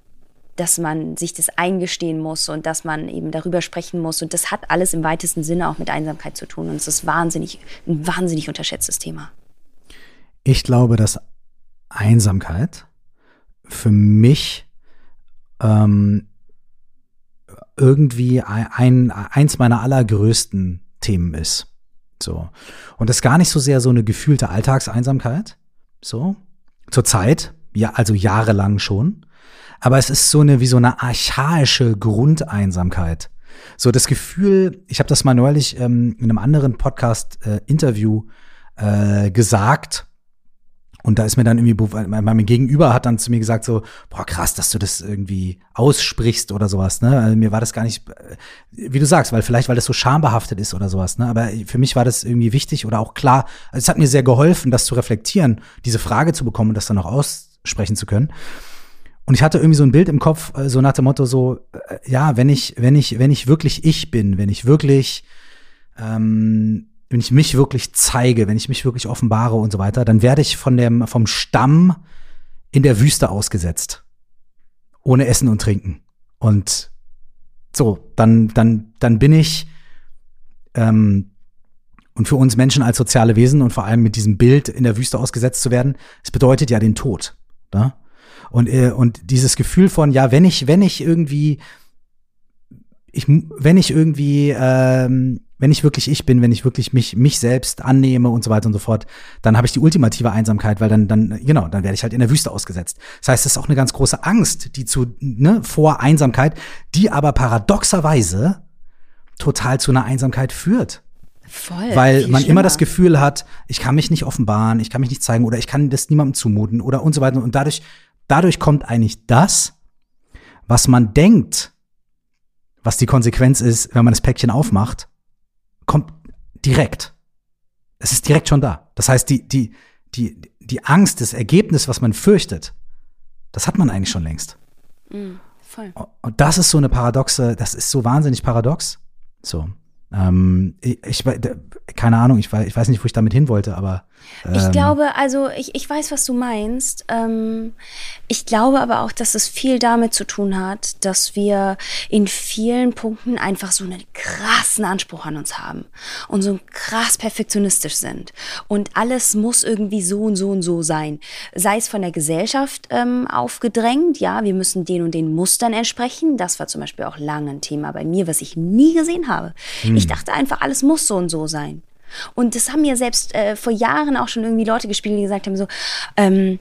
dass man sich das eingestehen muss und dass man eben darüber sprechen muss. Und das hat alles im weitesten Sinne auch mit Einsamkeit zu tun. Und es ist wahnsinnig, ein wahnsinnig unterschätztes Thema. Ich glaube, dass Einsamkeit für mich ähm, irgendwie ein, eins meiner allergrößten Themen ist. So. Und das ist gar nicht so sehr so eine gefühlte Alltagseinsamkeit. So. Zur Zeit, ja, also jahrelang schon. Aber es ist so eine, wie so eine archaische Grundeinsamkeit. So das Gefühl, ich habe das mal neulich ähm, in einem anderen Podcast-Interview äh, äh, gesagt, und da ist mir dann irgendwie, mein Gegenüber hat dann zu mir gesagt so, boah, krass, dass du das irgendwie aussprichst oder sowas, ne? Also mir war das gar nicht, äh, wie du sagst, weil vielleicht, weil das so schambehaftet ist oder sowas, ne? Aber für mich war das irgendwie wichtig oder auch klar, also es hat mir sehr geholfen, das zu reflektieren, diese Frage zu bekommen und das dann auch aussprechen zu können. Und ich hatte irgendwie so ein Bild im Kopf, äh, so nach dem Motto so, äh, ja, wenn ich, wenn ich, wenn ich wirklich ich bin, wenn ich wirklich, ähm, wenn ich mich wirklich zeige, wenn ich mich wirklich offenbare und so weiter, dann werde ich von dem, vom Stamm in der Wüste ausgesetzt. Ohne Essen und Trinken. Und so, dann, dann, dann bin ich, ähm, und für uns Menschen als soziale Wesen und vor allem mit diesem Bild in der Wüste ausgesetzt zu werden, es bedeutet ja den Tod. Ne? Und, äh, und dieses Gefühl von, ja, wenn ich, wenn ich irgendwie, ich, wenn ich irgendwie ähm, wenn ich wirklich ich bin, wenn ich wirklich mich, mich selbst annehme und so weiter und so fort, dann habe ich die ultimative Einsamkeit, weil dann, dann, genau, dann werde ich halt in der Wüste ausgesetzt. Das heißt, es ist auch eine ganz große Angst, die zu, ne, vor Einsamkeit, die aber paradoxerweise total zu einer Einsamkeit führt. Voll, weil man schlimmer. immer das Gefühl hat, ich kann mich nicht offenbaren, ich kann mich nicht zeigen oder ich kann das niemandem zumuten oder und so weiter. Und dadurch, dadurch kommt eigentlich das, was man denkt, was die Konsequenz ist, wenn man das Päckchen aufmacht, kommt direkt. Es ist direkt schon da. Das heißt, die, die, die, die Angst, das Ergebnis, was man fürchtet, Das hat man eigentlich schon längst. Mhm, voll. Und das ist so eine paradoxe, das ist so wahnsinnig paradox. So. Ähm, ich, ich, keine Ahnung, ich ich weiß nicht, wo ich damit hin wollte, aber. Ähm, ich glaube, also ich, ich weiß, was du meinst. Ähm, ich glaube aber auch, dass es viel damit zu tun hat, dass wir in vielen Punkten einfach so einen krassen Anspruch an uns haben und so krass perfektionistisch sind. Und alles muss irgendwie so und so und so sein. Sei es von der Gesellschaft ähm, aufgedrängt, ja, wir müssen den und den Mustern entsprechen. Das war zum Beispiel auch lange ein Thema bei mir, was ich nie gesehen habe. Hm. Ich dachte einfach, alles muss so und so sein. Und das haben mir selbst äh, vor Jahren auch schon irgendwie Leute gespielt, die gesagt haben so, ähm,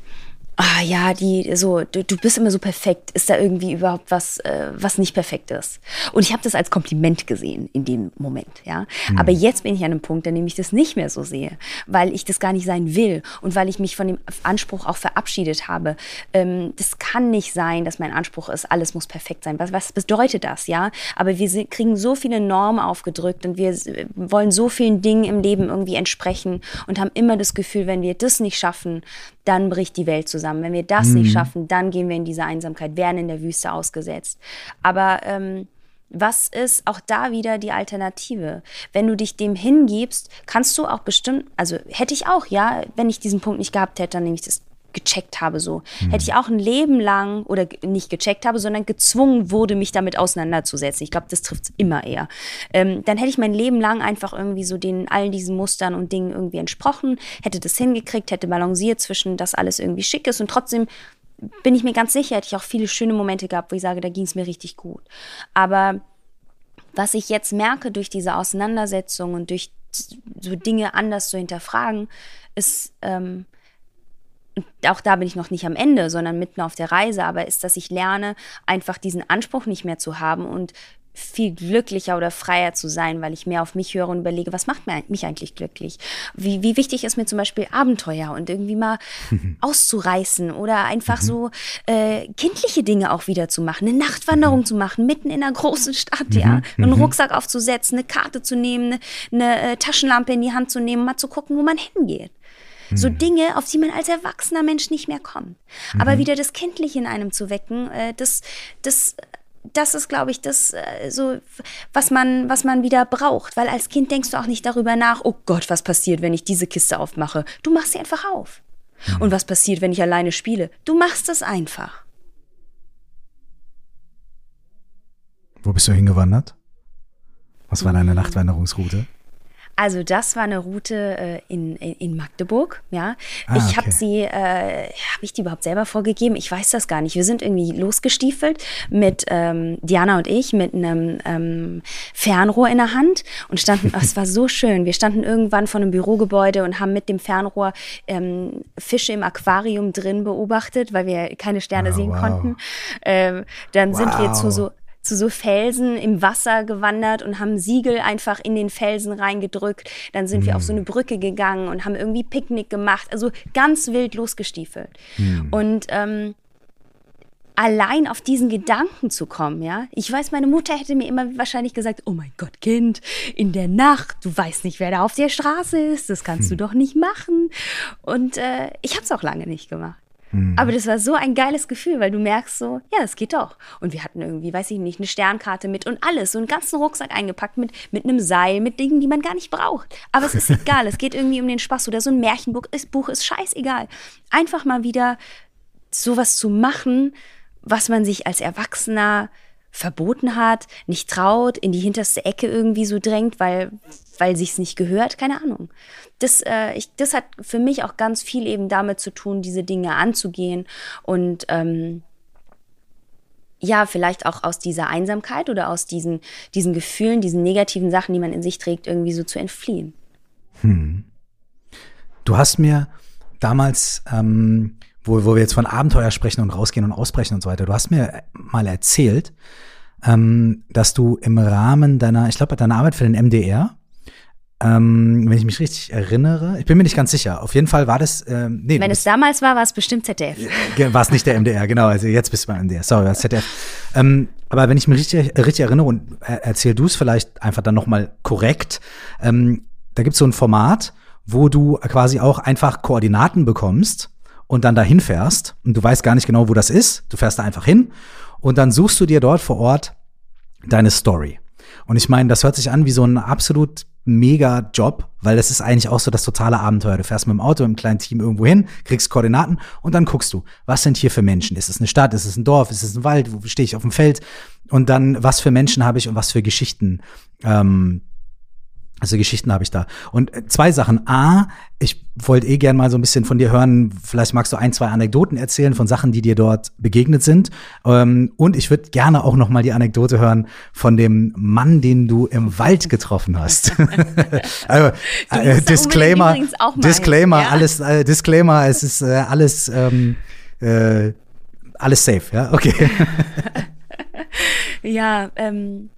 ah ja, die so, du, du bist immer so perfekt. Ist da irgendwie überhaupt was, äh, was nicht perfekt ist? Und ich habe das als Kompliment gesehen in dem Moment, ja. Mhm. Aber jetzt bin ich an einem Punkt, an dem ich das nicht mehr so sehe, weil ich das gar nicht sein will und weil ich mich von dem Anspruch auch verabschiedet habe. Ähm, das kann nicht sein, dass mein Anspruch ist, alles muss perfekt sein. Was, was bedeutet das, ja? Aber wir kriegen so viele Normen aufgedrückt und wir wollen so vielen Dingen im Leben irgendwie entsprechen und haben immer das Gefühl, wenn wir das nicht schaffen, dann bricht die Welt zusammen. Wenn wir das mhm. nicht schaffen, dann gehen wir in diese Einsamkeit, werden in der Wüste ausgesetzt. Aber ähm, was ist auch da wieder die Alternative? Wenn du dich dem hingibst, kannst du auch bestimmt, also hätte ich auch, ja, wenn ich diesen Punkt nicht gehabt hätte, dann nehme ich das gecheckt habe, so. Mhm. Hätte ich auch ein Leben lang oder nicht gecheckt habe, sondern gezwungen wurde, mich damit auseinanderzusetzen. Ich glaube, das trifft es immer eher. Ähm, dann hätte ich mein Leben lang einfach irgendwie so den all diesen Mustern und Dingen irgendwie entsprochen, hätte das hingekriegt, hätte balanciert zwischen, dass alles irgendwie schick ist und trotzdem bin ich mir ganz sicher, hätte ich auch viele schöne Momente gehabt, wo ich sage, da ging es mir richtig gut. Aber was ich jetzt merke durch diese Auseinandersetzung und durch so Dinge anders zu hinterfragen, ist, ähm, auch da bin ich noch nicht am Ende, sondern mitten auf der Reise, aber ist, dass ich lerne, einfach diesen Anspruch nicht mehr zu haben und viel glücklicher oder freier zu sein, weil ich mehr auf mich höre und überlege, was macht mich eigentlich glücklich? Wie, wie wichtig ist mir zum Beispiel Abenteuer und irgendwie mal auszureißen oder einfach mhm. so äh, kindliche Dinge auch wieder zu machen, eine Nachtwanderung mhm. zu machen, mitten in einer großen Stadt, ja, einen mhm. Rucksack aufzusetzen, eine Karte zu nehmen, eine, eine äh, Taschenlampe in die Hand zu nehmen, mal zu gucken, wo man hingeht. So mhm. Dinge, auf die man als erwachsener Mensch nicht mehr kommt. Mhm. Aber wieder das Kindliche in einem zu wecken, äh, das, das, das ist, glaube ich, das äh, so, was man, was man wieder braucht. Weil als Kind denkst du auch nicht darüber nach, oh Gott, was passiert, wenn ich diese Kiste aufmache. Du machst sie einfach auf. Mhm. Und was passiert, wenn ich alleine spiele? Du machst es einfach. Wo bist du hingewandert? Was war deine mhm. Nachtwanderungsroute? Also das war eine Route äh, in, in Magdeburg, ja. Ah, ich habe sie, äh, habe ich die überhaupt selber vorgegeben? Ich weiß das gar nicht. Wir sind irgendwie losgestiefelt mit ähm, Diana und ich mit einem ähm, Fernrohr in der Hand und standen, es war so schön. Wir standen irgendwann vor einem Bürogebäude und haben mit dem Fernrohr ähm, Fische im Aquarium drin beobachtet, weil wir keine Sterne oh, sehen wow. konnten. Ähm, dann wow. sind wir zu so zu so Felsen im Wasser gewandert und haben Siegel einfach in den Felsen reingedrückt. Dann sind mm. wir auf so eine mm. Brücke gegangen und haben irgendwie Picknick gemacht. Also ganz wild losgestiefelt. Mm. Und ähm, allein auf diesen Gedanken zu kommen, ja. Ich weiß, meine Mutter hätte mir immer wahrscheinlich gesagt, oh mein Gott, Kind, in der Nacht, du weißt nicht, wer da auf der Straße ist, das kannst hm. du doch nicht machen. Und äh, ich habe es auch lange nicht gemacht. Mhm. Aber das war so ein geiles Gefühl, weil du merkst so, ja, das geht doch. Und wir hatten irgendwie, weiß ich nicht, eine Sternkarte mit und alles, so einen ganzen Rucksack eingepackt mit, mit einem Seil, mit Dingen, die man gar nicht braucht. Aber es ist egal, es geht irgendwie um den Spaß. Oder so ein Märchenbuch ist, Buch ist scheißegal. Einfach mal wieder sowas zu machen, was man sich als Erwachsener verboten hat, nicht traut, in die hinterste Ecke irgendwie so drängt, weil, weil sich's nicht gehört, keine Ahnung. Das, äh, ich, das hat für mich auch ganz viel eben damit zu tun, diese Dinge anzugehen und ähm, ja, vielleicht auch aus dieser Einsamkeit oder aus diesen, diesen Gefühlen, diesen negativen Sachen, die man in sich trägt, irgendwie so zu entfliehen. Hm. Du hast mir damals ähm, wo, wo wir jetzt von Abenteuer sprechen und rausgehen und ausbrechen und so weiter. Du hast mir mal erzählt, ähm, dass du im Rahmen deiner, ich glaube, deiner Arbeit für den MDR, ähm, wenn ich mich richtig erinnere, ich bin mir nicht ganz sicher. Auf jeden Fall war das. Ähm, nee, wenn es damals war, war es bestimmt ZDF. War es nicht der MDR, genau. Also jetzt bist du beim MDR. Sorry, war es ZDF. Ähm, aber wenn ich mich richtig, richtig erinnere und erzähl du es vielleicht einfach dann nochmal korrekt, ähm, da gibt es so ein Format, wo du quasi auch einfach Koordinaten bekommst und dann dahin fährst und du weißt gar nicht genau, wo das ist. Du fährst da einfach hin und dann suchst du dir dort vor Ort deine Story. Und ich meine, das hört sich an wie so ein absolut mega Job, weil das ist eigentlich auch so das totale Abenteuer. Du fährst mit dem Auto, mit einem kleinen Team irgendwo hin, kriegst Koordinaten und dann guckst du, was sind hier für Menschen? Ist es eine Stadt? Ist es ein Dorf? Ist es ein Wald? Wo stehe ich auf dem Feld? Und dann, was für Menschen habe ich und was für Geschichten ähm, also Geschichten habe ich da. Und äh, zwei Sachen. A, ich wollte eh gern mal so ein bisschen von dir hören, vielleicht magst du ein, zwei Anekdoten erzählen von Sachen, die dir dort begegnet sind. Ähm, und ich würde gerne auch noch mal die Anekdote hören von dem Mann, den du im Wald getroffen hast. also, äh, Disclaimer, Disclaimer, ja. alles, äh, Disclaimer, es ist äh, alles, ähm, äh, alles safe, ja, okay. ja, ähm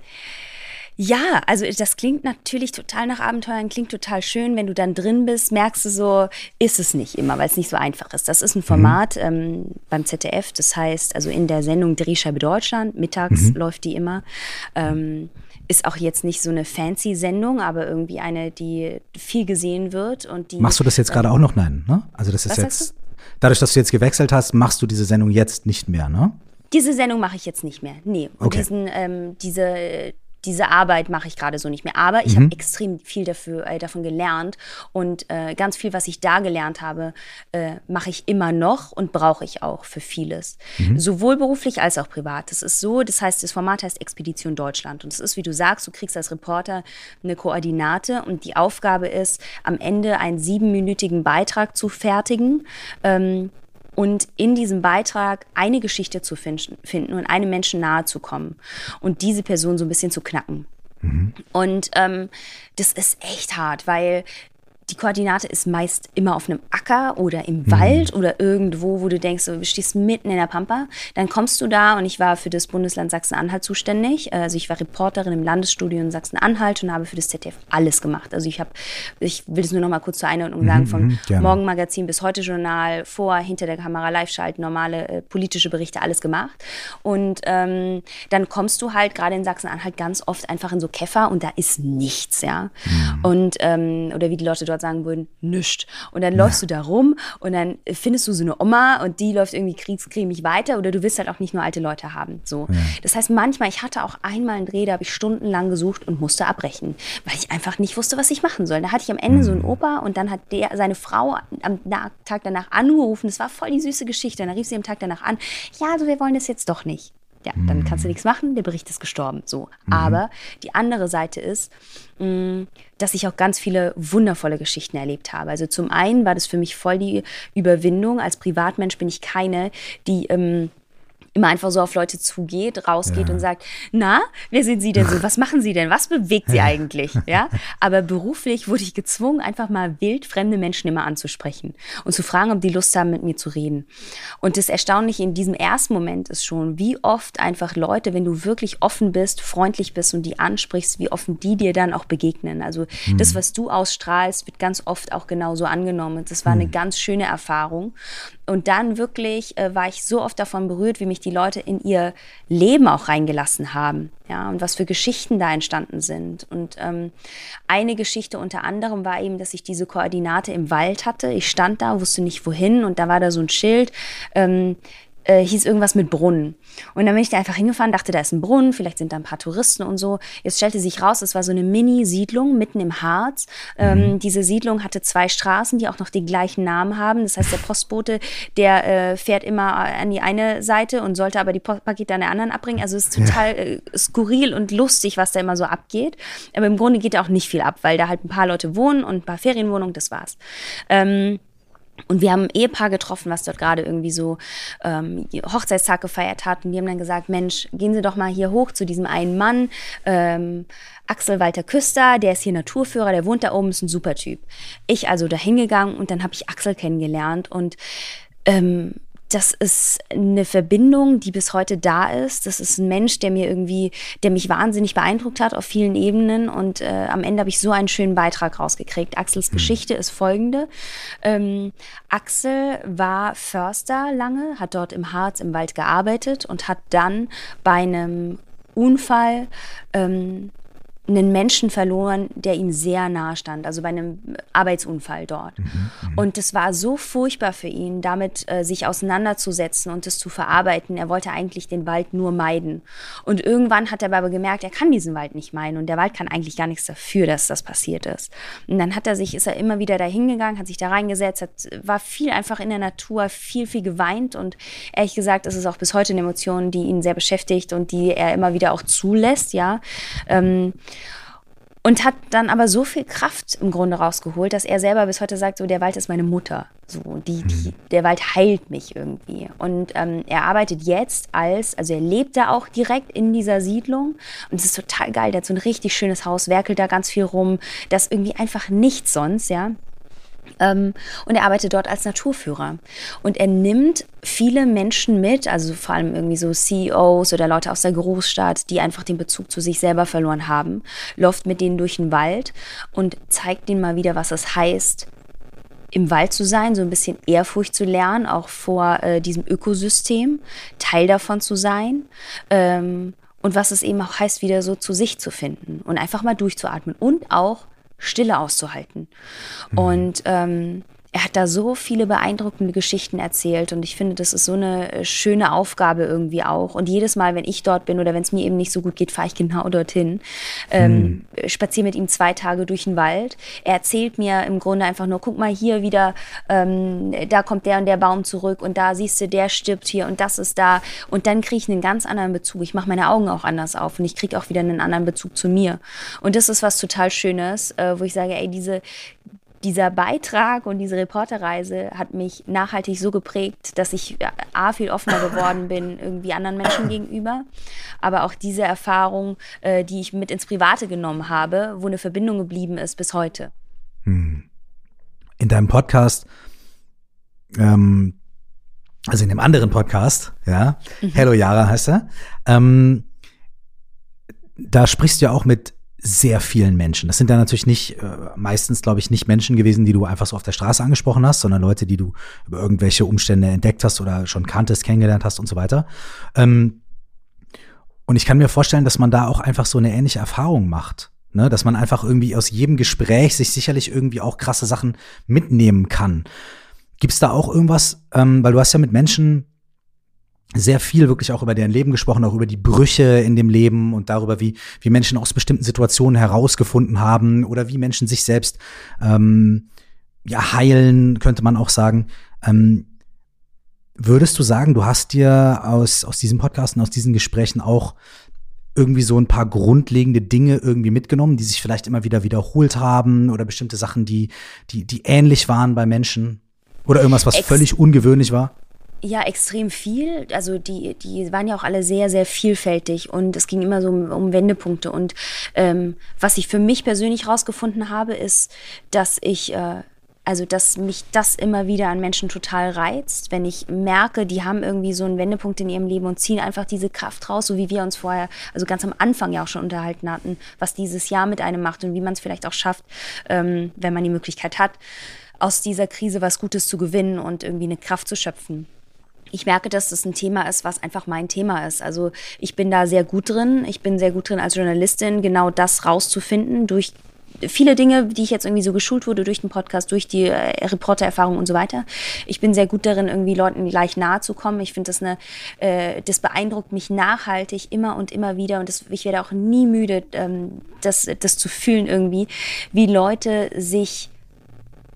ja, also das klingt natürlich total nach Abenteuern, klingt total schön. Wenn du dann drin bist, merkst du so, ist es nicht immer, weil es nicht so einfach ist. Das ist ein mhm. Format mhm. ähm, beim ZDF, das heißt, also in der Sendung Drehscheibe Deutschland, mittags mhm. läuft die immer. Ähm, ist auch jetzt nicht so eine fancy Sendung, aber irgendwie eine, die viel gesehen wird und die. Machst du das jetzt gerade auch noch? Nein, ne? Also das ist jetzt. Dadurch, dass du jetzt gewechselt hast, machst du diese Sendung jetzt nicht mehr, ne? Diese Sendung mache ich jetzt nicht mehr. Nee. Und okay. diesen, ähm, diese diese Arbeit mache ich gerade so nicht mehr. Aber ich mhm. habe extrem viel dafür, äh, davon gelernt und äh, ganz viel, was ich da gelernt habe, äh, mache ich immer noch und brauche ich auch für vieles. Mhm. Sowohl beruflich als auch privat. Das ist so, das heißt, das Format heißt Expedition Deutschland. Und es ist, wie du sagst, du kriegst als Reporter eine Koordinate und die Aufgabe ist, am Ende einen siebenminütigen Beitrag zu fertigen. Ähm, und in diesem Beitrag eine Geschichte zu finden und einem Menschen nahe zu kommen und diese Person so ein bisschen zu knacken. Mhm. Und ähm, das ist echt hart, weil die Koordinate ist meist immer auf einem Acker oder im mhm. Wald oder irgendwo, wo du denkst, du stehst mitten in der Pampa. Dann kommst du da und ich war für das Bundesland Sachsen-Anhalt zuständig. Also ich war Reporterin im Landesstudio in Sachsen-Anhalt und habe für das ZDF alles gemacht. Also ich habe, ich will es nur noch mal kurz zur Einordnung sagen, mhm, von mhm, Morgenmagazin bis heute Journal, vor, hinter der Kamera, Live-Schalten, normale äh, politische Berichte, alles gemacht. Und ähm, dann kommst du halt gerade in Sachsen-Anhalt ganz oft einfach in so Käfer und da ist nichts, ja. Mhm. Und, ähm, oder wie die Leute dort dort sagen würden, nischt. Und dann ja. läufst du da rum und dann findest du so eine Oma und die läuft irgendwie kriegscremig weiter oder du willst halt auch nicht nur alte Leute haben. So. Ja. Das heißt, manchmal, ich hatte auch einmal einen Dreh, da habe ich stundenlang gesucht und musste abbrechen, weil ich einfach nicht wusste, was ich machen soll. Da hatte ich am Ende mhm. so einen mhm. Opa und dann hat der seine Frau am Tag danach angerufen. Das war voll die süße Geschichte. Und dann rief sie am Tag danach an, ja, also wir wollen das jetzt doch nicht ja, dann kannst du mhm. nichts machen, der Bericht ist gestorben. So. Mhm. Aber die andere Seite ist, mh, mm, dass ich auch ganz viele wundervolle Geschichten erlebt habe. Also zum einen war das für mich voll die Überwindung. Als Privatmensch bin ich keine, die ähm, immer einfach so auf Leute zugeht, rausgeht ja. und sagt, na, wer sind Sie denn so? Was machen Sie denn? Was bewegt Sie eigentlich? Ja, aber beruflich wurde ich gezwungen, einfach mal wild fremde Menschen immer anzusprechen und zu fragen, ob die Lust haben, mit mir zu reden. Und das Erstaunliche in diesem ersten Moment ist schon, wie oft einfach Leute, wenn du wirklich offen bist, freundlich bist und die ansprichst, wie offen die dir dann auch begegnen. Also mhm. das, was du ausstrahlst, wird ganz oft auch genauso angenommen. Das war eine mhm. ganz schöne Erfahrung. Und dann wirklich äh, war ich so oft davon berührt, wie mich die Leute in ihr Leben auch reingelassen haben. Ja, und was für Geschichten da entstanden sind. Und ähm, eine Geschichte unter anderem war eben, dass ich diese Koordinate im Wald hatte. Ich stand da, wusste nicht wohin und da war da so ein Schild. Ähm, äh, hieß irgendwas mit Brunnen. Und dann bin ich da einfach hingefahren, dachte, da ist ein Brunnen, vielleicht sind da ein paar Touristen und so. Jetzt stellte sich raus, es war so eine Mini-Siedlung mitten im Harz. Ähm, mhm. diese Siedlung hatte zwei Straßen, die auch noch den gleichen Namen haben. Das heißt, der Postbote, der äh, fährt immer an die eine Seite und sollte aber die Pakete an der anderen abbringen. Also es ist total ja. äh, skurril und lustig, was da immer so abgeht. Aber im Grunde geht da auch nicht viel ab, weil da halt ein paar Leute wohnen und ein paar Ferienwohnungen, das war's. Ähm, und wir haben ein Ehepaar getroffen, was dort gerade irgendwie so ähm, Hochzeitstag gefeiert hat. Und die haben dann gesagt, Mensch, gehen Sie doch mal hier hoch zu diesem einen Mann, ähm, Axel Walter Küster, der ist hier Naturführer, der wohnt da oben, ist ein super Typ. Ich also da hingegangen und dann habe ich Axel kennengelernt und ähm, das ist eine Verbindung, die bis heute da ist. Das ist ein Mensch, der mir irgendwie, der mich wahnsinnig beeindruckt hat auf vielen Ebenen. Und äh, am Ende habe ich so einen schönen Beitrag rausgekriegt. Axels mhm. Geschichte ist folgende. Ähm, Axel war Förster lange, hat dort im Harz im Wald gearbeitet und hat dann bei einem Unfall ähm, einen Menschen verloren, der ihm sehr nahe stand, also bei einem Arbeitsunfall dort. Mhm, mhm. und es war so furchtbar für ihn, damit äh, sich auseinanderzusetzen und es zu verarbeiten. Er wollte eigentlich den Wald nur meiden. Und irgendwann hat er aber gemerkt, er kann diesen Wald nicht meiden und der Wald kann eigentlich gar nichts dafür, dass das passiert ist. Und dann hat er sich, ist er immer wieder da hingegangen, hat sich da reingesetzt, hat, war viel einfach in der Natur, viel, viel geweint und ehrlich gesagt, ist es auch bis heute eine Emotion, die ihn sehr beschäftigt und die er immer wieder auch zulässt, ja. Ähm, und hat dann aber so viel Kraft im Grunde rausgeholt, dass er selber bis heute sagt, so der Wald ist meine Mutter, so die, die mhm. der Wald heilt mich irgendwie. Und ähm, er arbeitet jetzt als, also er lebt da auch direkt in dieser Siedlung und es ist total geil. Der hat so ein richtig schönes Haus, werkelt da ganz viel rum, das irgendwie einfach nichts sonst, ja. Ähm, und er arbeitet dort als Naturführer. Und er nimmt viele Menschen mit, also vor allem irgendwie so CEOs oder Leute aus der Großstadt, die einfach den Bezug zu sich selber verloren haben, läuft mit denen durch den Wald und zeigt ihnen mal wieder, was es heißt, im Wald zu sein, so ein bisschen Ehrfurcht zu lernen, auch vor äh, diesem Ökosystem, Teil davon zu sein. Ähm, und was es eben auch heißt, wieder so zu sich zu finden und einfach mal durchzuatmen und auch Stille auszuhalten. Mhm. Und ähm, er hat da so viele beeindruckende Geschichten erzählt und ich finde, das ist so eine äh, schöne Aufgabe irgendwie auch. Und jedes Mal, wenn ich dort bin oder wenn es mir eben nicht so gut geht, fahre ich genau dorthin, ähm, hm. spaziere mit ihm zwei Tage durch den Wald. Er erzählt mir im Grunde einfach nur, guck mal hier wieder, ähm, da kommt der und der Baum zurück und da siehst du, der stirbt hier und das ist da. Und dann kriege ich einen ganz anderen Bezug. Ich mache meine Augen auch anders auf und ich kriege auch wieder einen anderen Bezug zu mir. Und das ist was total Schönes, äh, wo ich sage, ey, diese, dieser Beitrag und diese Reporterreise hat mich nachhaltig so geprägt, dass ich A, viel offener geworden bin, irgendwie anderen Menschen gegenüber. Aber auch diese Erfahrung, äh, die ich mit ins Private genommen habe, wo eine Verbindung geblieben ist bis heute. Hm. In deinem Podcast, ähm, also in dem anderen Podcast, ja, mhm. Hello Yara heißt er, ähm, da sprichst du ja auch mit sehr vielen Menschen. Das sind ja natürlich nicht, äh, meistens glaube ich, nicht Menschen gewesen, die du einfach so auf der Straße angesprochen hast, sondern Leute, die du über irgendwelche Umstände entdeckt hast oder schon kanntest, kennengelernt hast und so weiter. Ähm, und ich kann mir vorstellen, dass man da auch einfach so eine ähnliche Erfahrung macht. Ne? Dass man einfach irgendwie aus jedem Gespräch sich sicherlich irgendwie auch krasse Sachen mitnehmen kann. Gibt es da auch irgendwas, ähm, weil du hast ja mit Menschen sehr viel wirklich auch über deren Leben gesprochen, auch über die Brüche in dem Leben und darüber, wie, wie Menschen aus bestimmten Situationen herausgefunden haben oder wie Menschen sich selbst ähm, ja, heilen, könnte man auch sagen. Ähm, würdest du sagen, du hast dir aus, aus diesem Podcast und aus diesen Gesprächen auch irgendwie so ein paar grundlegende Dinge irgendwie mitgenommen, die sich vielleicht immer wieder wiederholt haben oder bestimmte Sachen, die, die, die ähnlich waren bei Menschen? Oder irgendwas, was Ex völlig ungewöhnlich war? Ja, extrem viel. Also die, die waren ja auch alle sehr, sehr vielfältig und es ging immer so um, um Wendepunkte. Und ähm, was ich für mich persönlich rausgefunden habe, ist, dass ich äh, also dass mich das immer wieder an Menschen total reizt, wenn ich merke, die haben irgendwie so einen Wendepunkt in ihrem Leben und ziehen einfach diese Kraft raus, so wie wir uns vorher, also ganz am Anfang ja auch schon unterhalten hatten, was dieses Jahr mit einem macht und wie man es vielleicht auch schafft, ähm, wenn man die Möglichkeit hat, aus dieser Krise was Gutes zu gewinnen und irgendwie eine Kraft zu schöpfen ich merke, dass das ein Thema ist, was einfach mein Thema ist. Also ich bin da sehr gut drin. Ich bin sehr gut drin als Journalistin, genau das rauszufinden durch viele Dinge, die ich jetzt irgendwie so geschult wurde durch den Podcast, durch die äh, Reportererfahrung und so weiter. Ich bin sehr gut darin, irgendwie Leuten gleich nahe zu kommen. Ich finde das eine, äh, das beeindruckt mich nachhaltig immer und immer wieder und das, ich werde auch nie müde, ähm, das, das zu fühlen irgendwie, wie Leute sich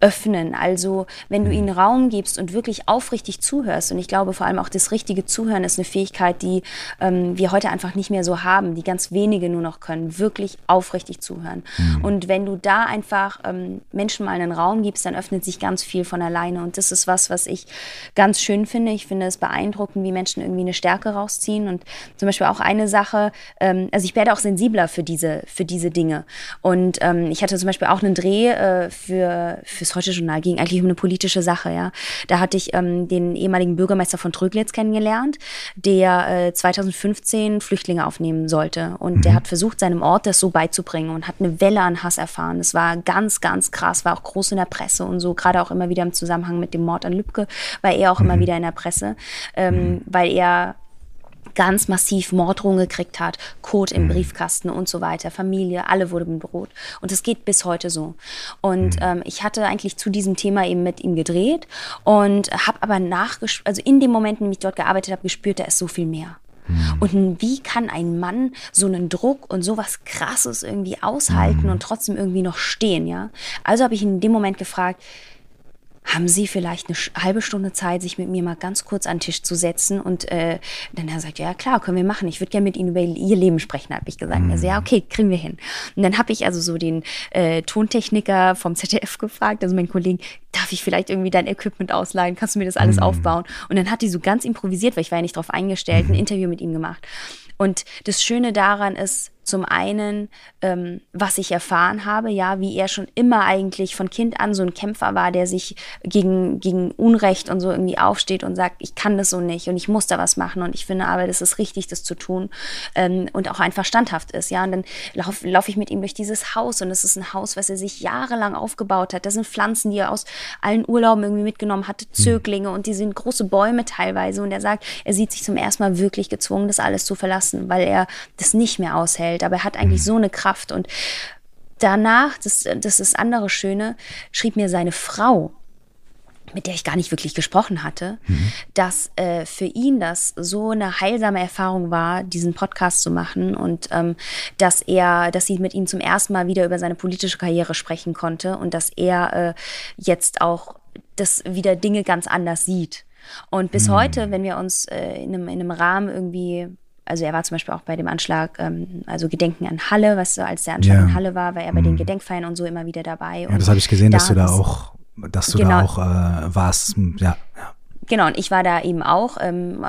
öffnen. Also wenn du mhm. ihnen Raum gibst und wirklich aufrichtig zuhörst, und ich glaube vor allem auch das richtige Zuhören ist eine Fähigkeit, die ähm, wir heute einfach nicht mehr so haben, die ganz wenige nur noch können, wirklich aufrichtig zuhören. Mhm. Und wenn du da einfach ähm, Menschen mal einen Raum gibst, dann öffnet sich ganz viel von alleine. Und das ist was, was ich ganz schön finde. Ich finde es beeindruckend, wie Menschen irgendwie eine Stärke rausziehen. Und zum Beispiel auch eine Sache, ähm, also ich werde auch sensibler für diese, für diese Dinge. Und ähm, ich hatte zum Beispiel auch einen Dreh äh, für, fürs Heute-Journal ging eigentlich um eine politische Sache, ja. Da hatte ich ähm, den ehemaligen Bürgermeister von Tröglitz kennengelernt, der äh, 2015 Flüchtlinge aufnehmen sollte. Und mhm. der hat versucht, seinem Ort das so beizubringen und hat eine Welle an Hass erfahren. Das war ganz, ganz krass, war auch groß in der Presse und so, gerade auch immer wieder im Zusammenhang mit dem Mord an Lübcke, war er auch mhm. immer wieder in der Presse, ähm, mhm. weil er ganz massiv Morddrohungen gekriegt hat, Code im mhm. Briefkasten und so weiter, Familie, alle wurden bedroht. Und es geht bis heute so. Und mhm. ähm, ich hatte eigentlich zu diesem Thema eben mit ihm gedreht und habe aber nachgespürt, also in dem Moment, in dem ich dort gearbeitet habe, gespürt, da ist so viel mehr. Mhm. Und wie kann ein Mann so einen Druck und sowas Krasses irgendwie aushalten mhm. und trotzdem irgendwie noch stehen, ja? Also habe ich ihn in dem Moment gefragt, haben Sie vielleicht eine halbe Stunde Zeit, sich mit mir mal ganz kurz an den Tisch zu setzen? Und äh, dann hat er gesagt, ja klar, können wir machen. Ich würde gerne mit Ihnen über Ihr Leben sprechen, habe ich gesagt. Mhm. Also ja, okay, kriegen wir hin. Und dann habe ich also so den äh, Tontechniker vom ZDF gefragt, also meinen Kollegen, darf ich vielleicht irgendwie dein Equipment ausleihen? Kannst du mir das alles mhm. aufbauen? Und dann hat die so ganz improvisiert, weil ich war ja nicht darauf eingestellt, ein mhm. Interview mit ihm gemacht. Und das Schöne daran ist, zum einen, ähm, was ich erfahren habe, ja, wie er schon immer eigentlich von Kind an so ein Kämpfer war, der sich gegen, gegen Unrecht und so irgendwie aufsteht und sagt, ich kann das so nicht und ich muss da was machen und ich finde aber, das ist richtig, das zu tun ähm, und auch einfach standhaft ist, ja. Und dann laufe lauf ich mit ihm durch dieses Haus und es ist ein Haus, was er sich jahrelang aufgebaut hat. Da sind Pflanzen, die er aus allen Urlauben irgendwie mitgenommen hatte, hm. Zöglinge und die sind große Bäume teilweise und er sagt, er sieht sich zum ersten Mal wirklich gezwungen, das alles zu verlassen, weil er das nicht mehr aushält Umfeld, aber er hat eigentlich mhm. so eine Kraft. Und danach, das, das ist das andere Schöne, schrieb mir seine Frau, mit der ich gar nicht wirklich gesprochen hatte, mhm. dass äh, für ihn das so eine heilsame Erfahrung war, diesen Podcast zu machen und ähm, dass er, dass sie mit ihm zum ersten Mal wieder über seine politische Karriere sprechen konnte und dass er äh, jetzt auch das wieder Dinge ganz anders sieht. Und bis mhm. heute, wenn wir uns äh, in, einem, in einem Rahmen irgendwie also er war zum Beispiel auch bei dem Anschlag, ähm, also Gedenken an Halle, was so als der Anschlag ja. in Halle war, war er bei mhm. den Gedenkfeiern und so immer wieder dabei. Ja, das habe ich gesehen, da dass du da auch, dass du genau, da auch äh, warst. Ja, ja. Genau, und ich war da eben auch ähm,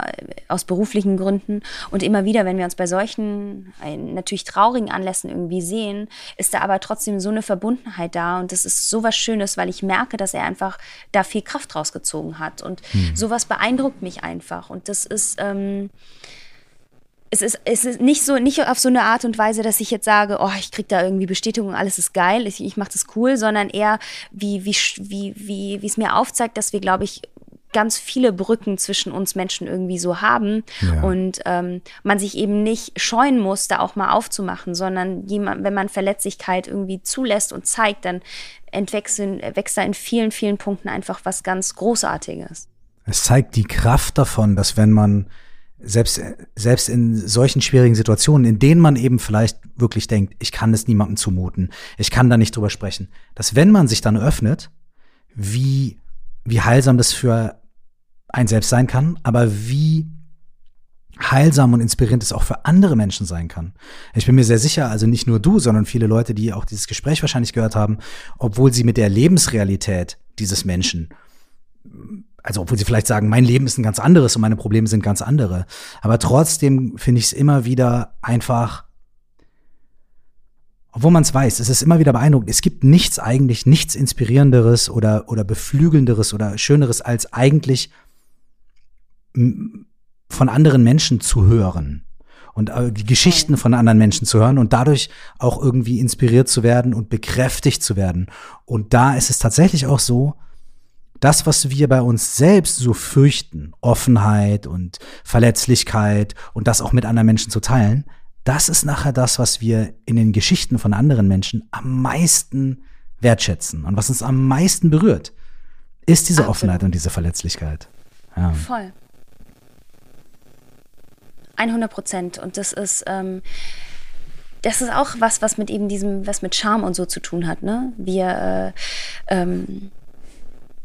aus beruflichen Gründen. Und immer wieder, wenn wir uns bei solchen äh, natürlich traurigen Anlässen irgendwie sehen, ist da aber trotzdem so eine Verbundenheit da. Und das ist so was Schönes, weil ich merke, dass er einfach da viel Kraft rausgezogen hat. Und hm. sowas beeindruckt mich einfach. Und das ist, ähm, es ist, es ist nicht so, nicht auf so eine Art und Weise, dass ich jetzt sage, oh, ich kriege da irgendwie Bestätigung, alles ist geil, ich, ich mache das cool, sondern eher, wie, wie, wie, wie, wie es mir aufzeigt, dass wir, glaube ich, ganz viele Brücken zwischen uns Menschen irgendwie so haben ja. und ähm, man sich eben nicht scheuen muss, da auch mal aufzumachen, sondern jemand, wenn man Verletzlichkeit irgendwie zulässt und zeigt, dann entwächst wächst da in vielen, vielen Punkten einfach was ganz Großartiges. Es zeigt die Kraft davon, dass wenn man selbst, selbst in solchen schwierigen Situationen, in denen man eben vielleicht wirklich denkt, ich kann es niemandem zumuten, ich kann da nicht drüber sprechen, dass wenn man sich dann öffnet, wie, wie heilsam das für ein selbst sein kann, aber wie heilsam und inspirierend es auch für andere Menschen sein kann. Ich bin mir sehr sicher, also nicht nur du, sondern viele Leute, die auch dieses Gespräch wahrscheinlich gehört haben, obwohl sie mit der Lebensrealität dieses Menschen also obwohl sie vielleicht sagen, mein Leben ist ein ganz anderes und meine Probleme sind ganz andere. Aber trotzdem finde ich es immer wieder einfach, obwohl man es weiß, es ist immer wieder beeindruckend. Es gibt nichts eigentlich, nichts inspirierenderes oder, oder beflügelnderes oder schöneres als eigentlich von anderen Menschen zu hören und äh, die Geschichten von anderen Menschen zu hören und dadurch auch irgendwie inspiriert zu werden und bekräftigt zu werden. Und da ist es tatsächlich auch so, das, was wir bei uns selbst so fürchten, Offenheit und Verletzlichkeit und das auch mit anderen Menschen zu teilen, das ist nachher das, was wir in den Geschichten von anderen Menschen am meisten wertschätzen und was uns am meisten berührt, ist diese Absolut. Offenheit und diese Verletzlichkeit. Ja. Voll. 100 Prozent. Und das ist, ähm, das ist auch was, was mit eben diesem, was mit Charme und so zu tun hat. Ne? Wir, äh, ähm,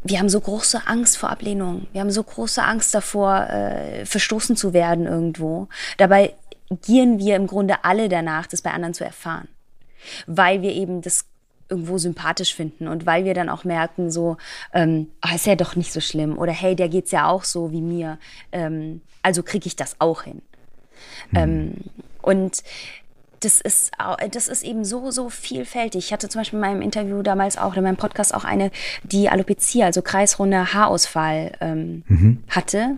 wir haben so große Angst vor Ablehnung. Wir haben so große Angst davor, äh, verstoßen zu werden irgendwo. Dabei gieren wir im Grunde alle danach, das bei anderen zu erfahren. Weil wir eben das irgendwo sympathisch finden und weil wir dann auch merken, so, ähm, oh, ist ja doch nicht so schlimm oder hey, der geht's ja auch so wie mir, ähm, also kriege ich das auch hin. Mhm. Ähm, und das ist, das ist eben so, so vielfältig. Ich hatte zum Beispiel in meinem Interview damals auch, in meinem Podcast auch eine, die Alopecia, also kreisrunder Haarausfall ähm, mhm. hatte.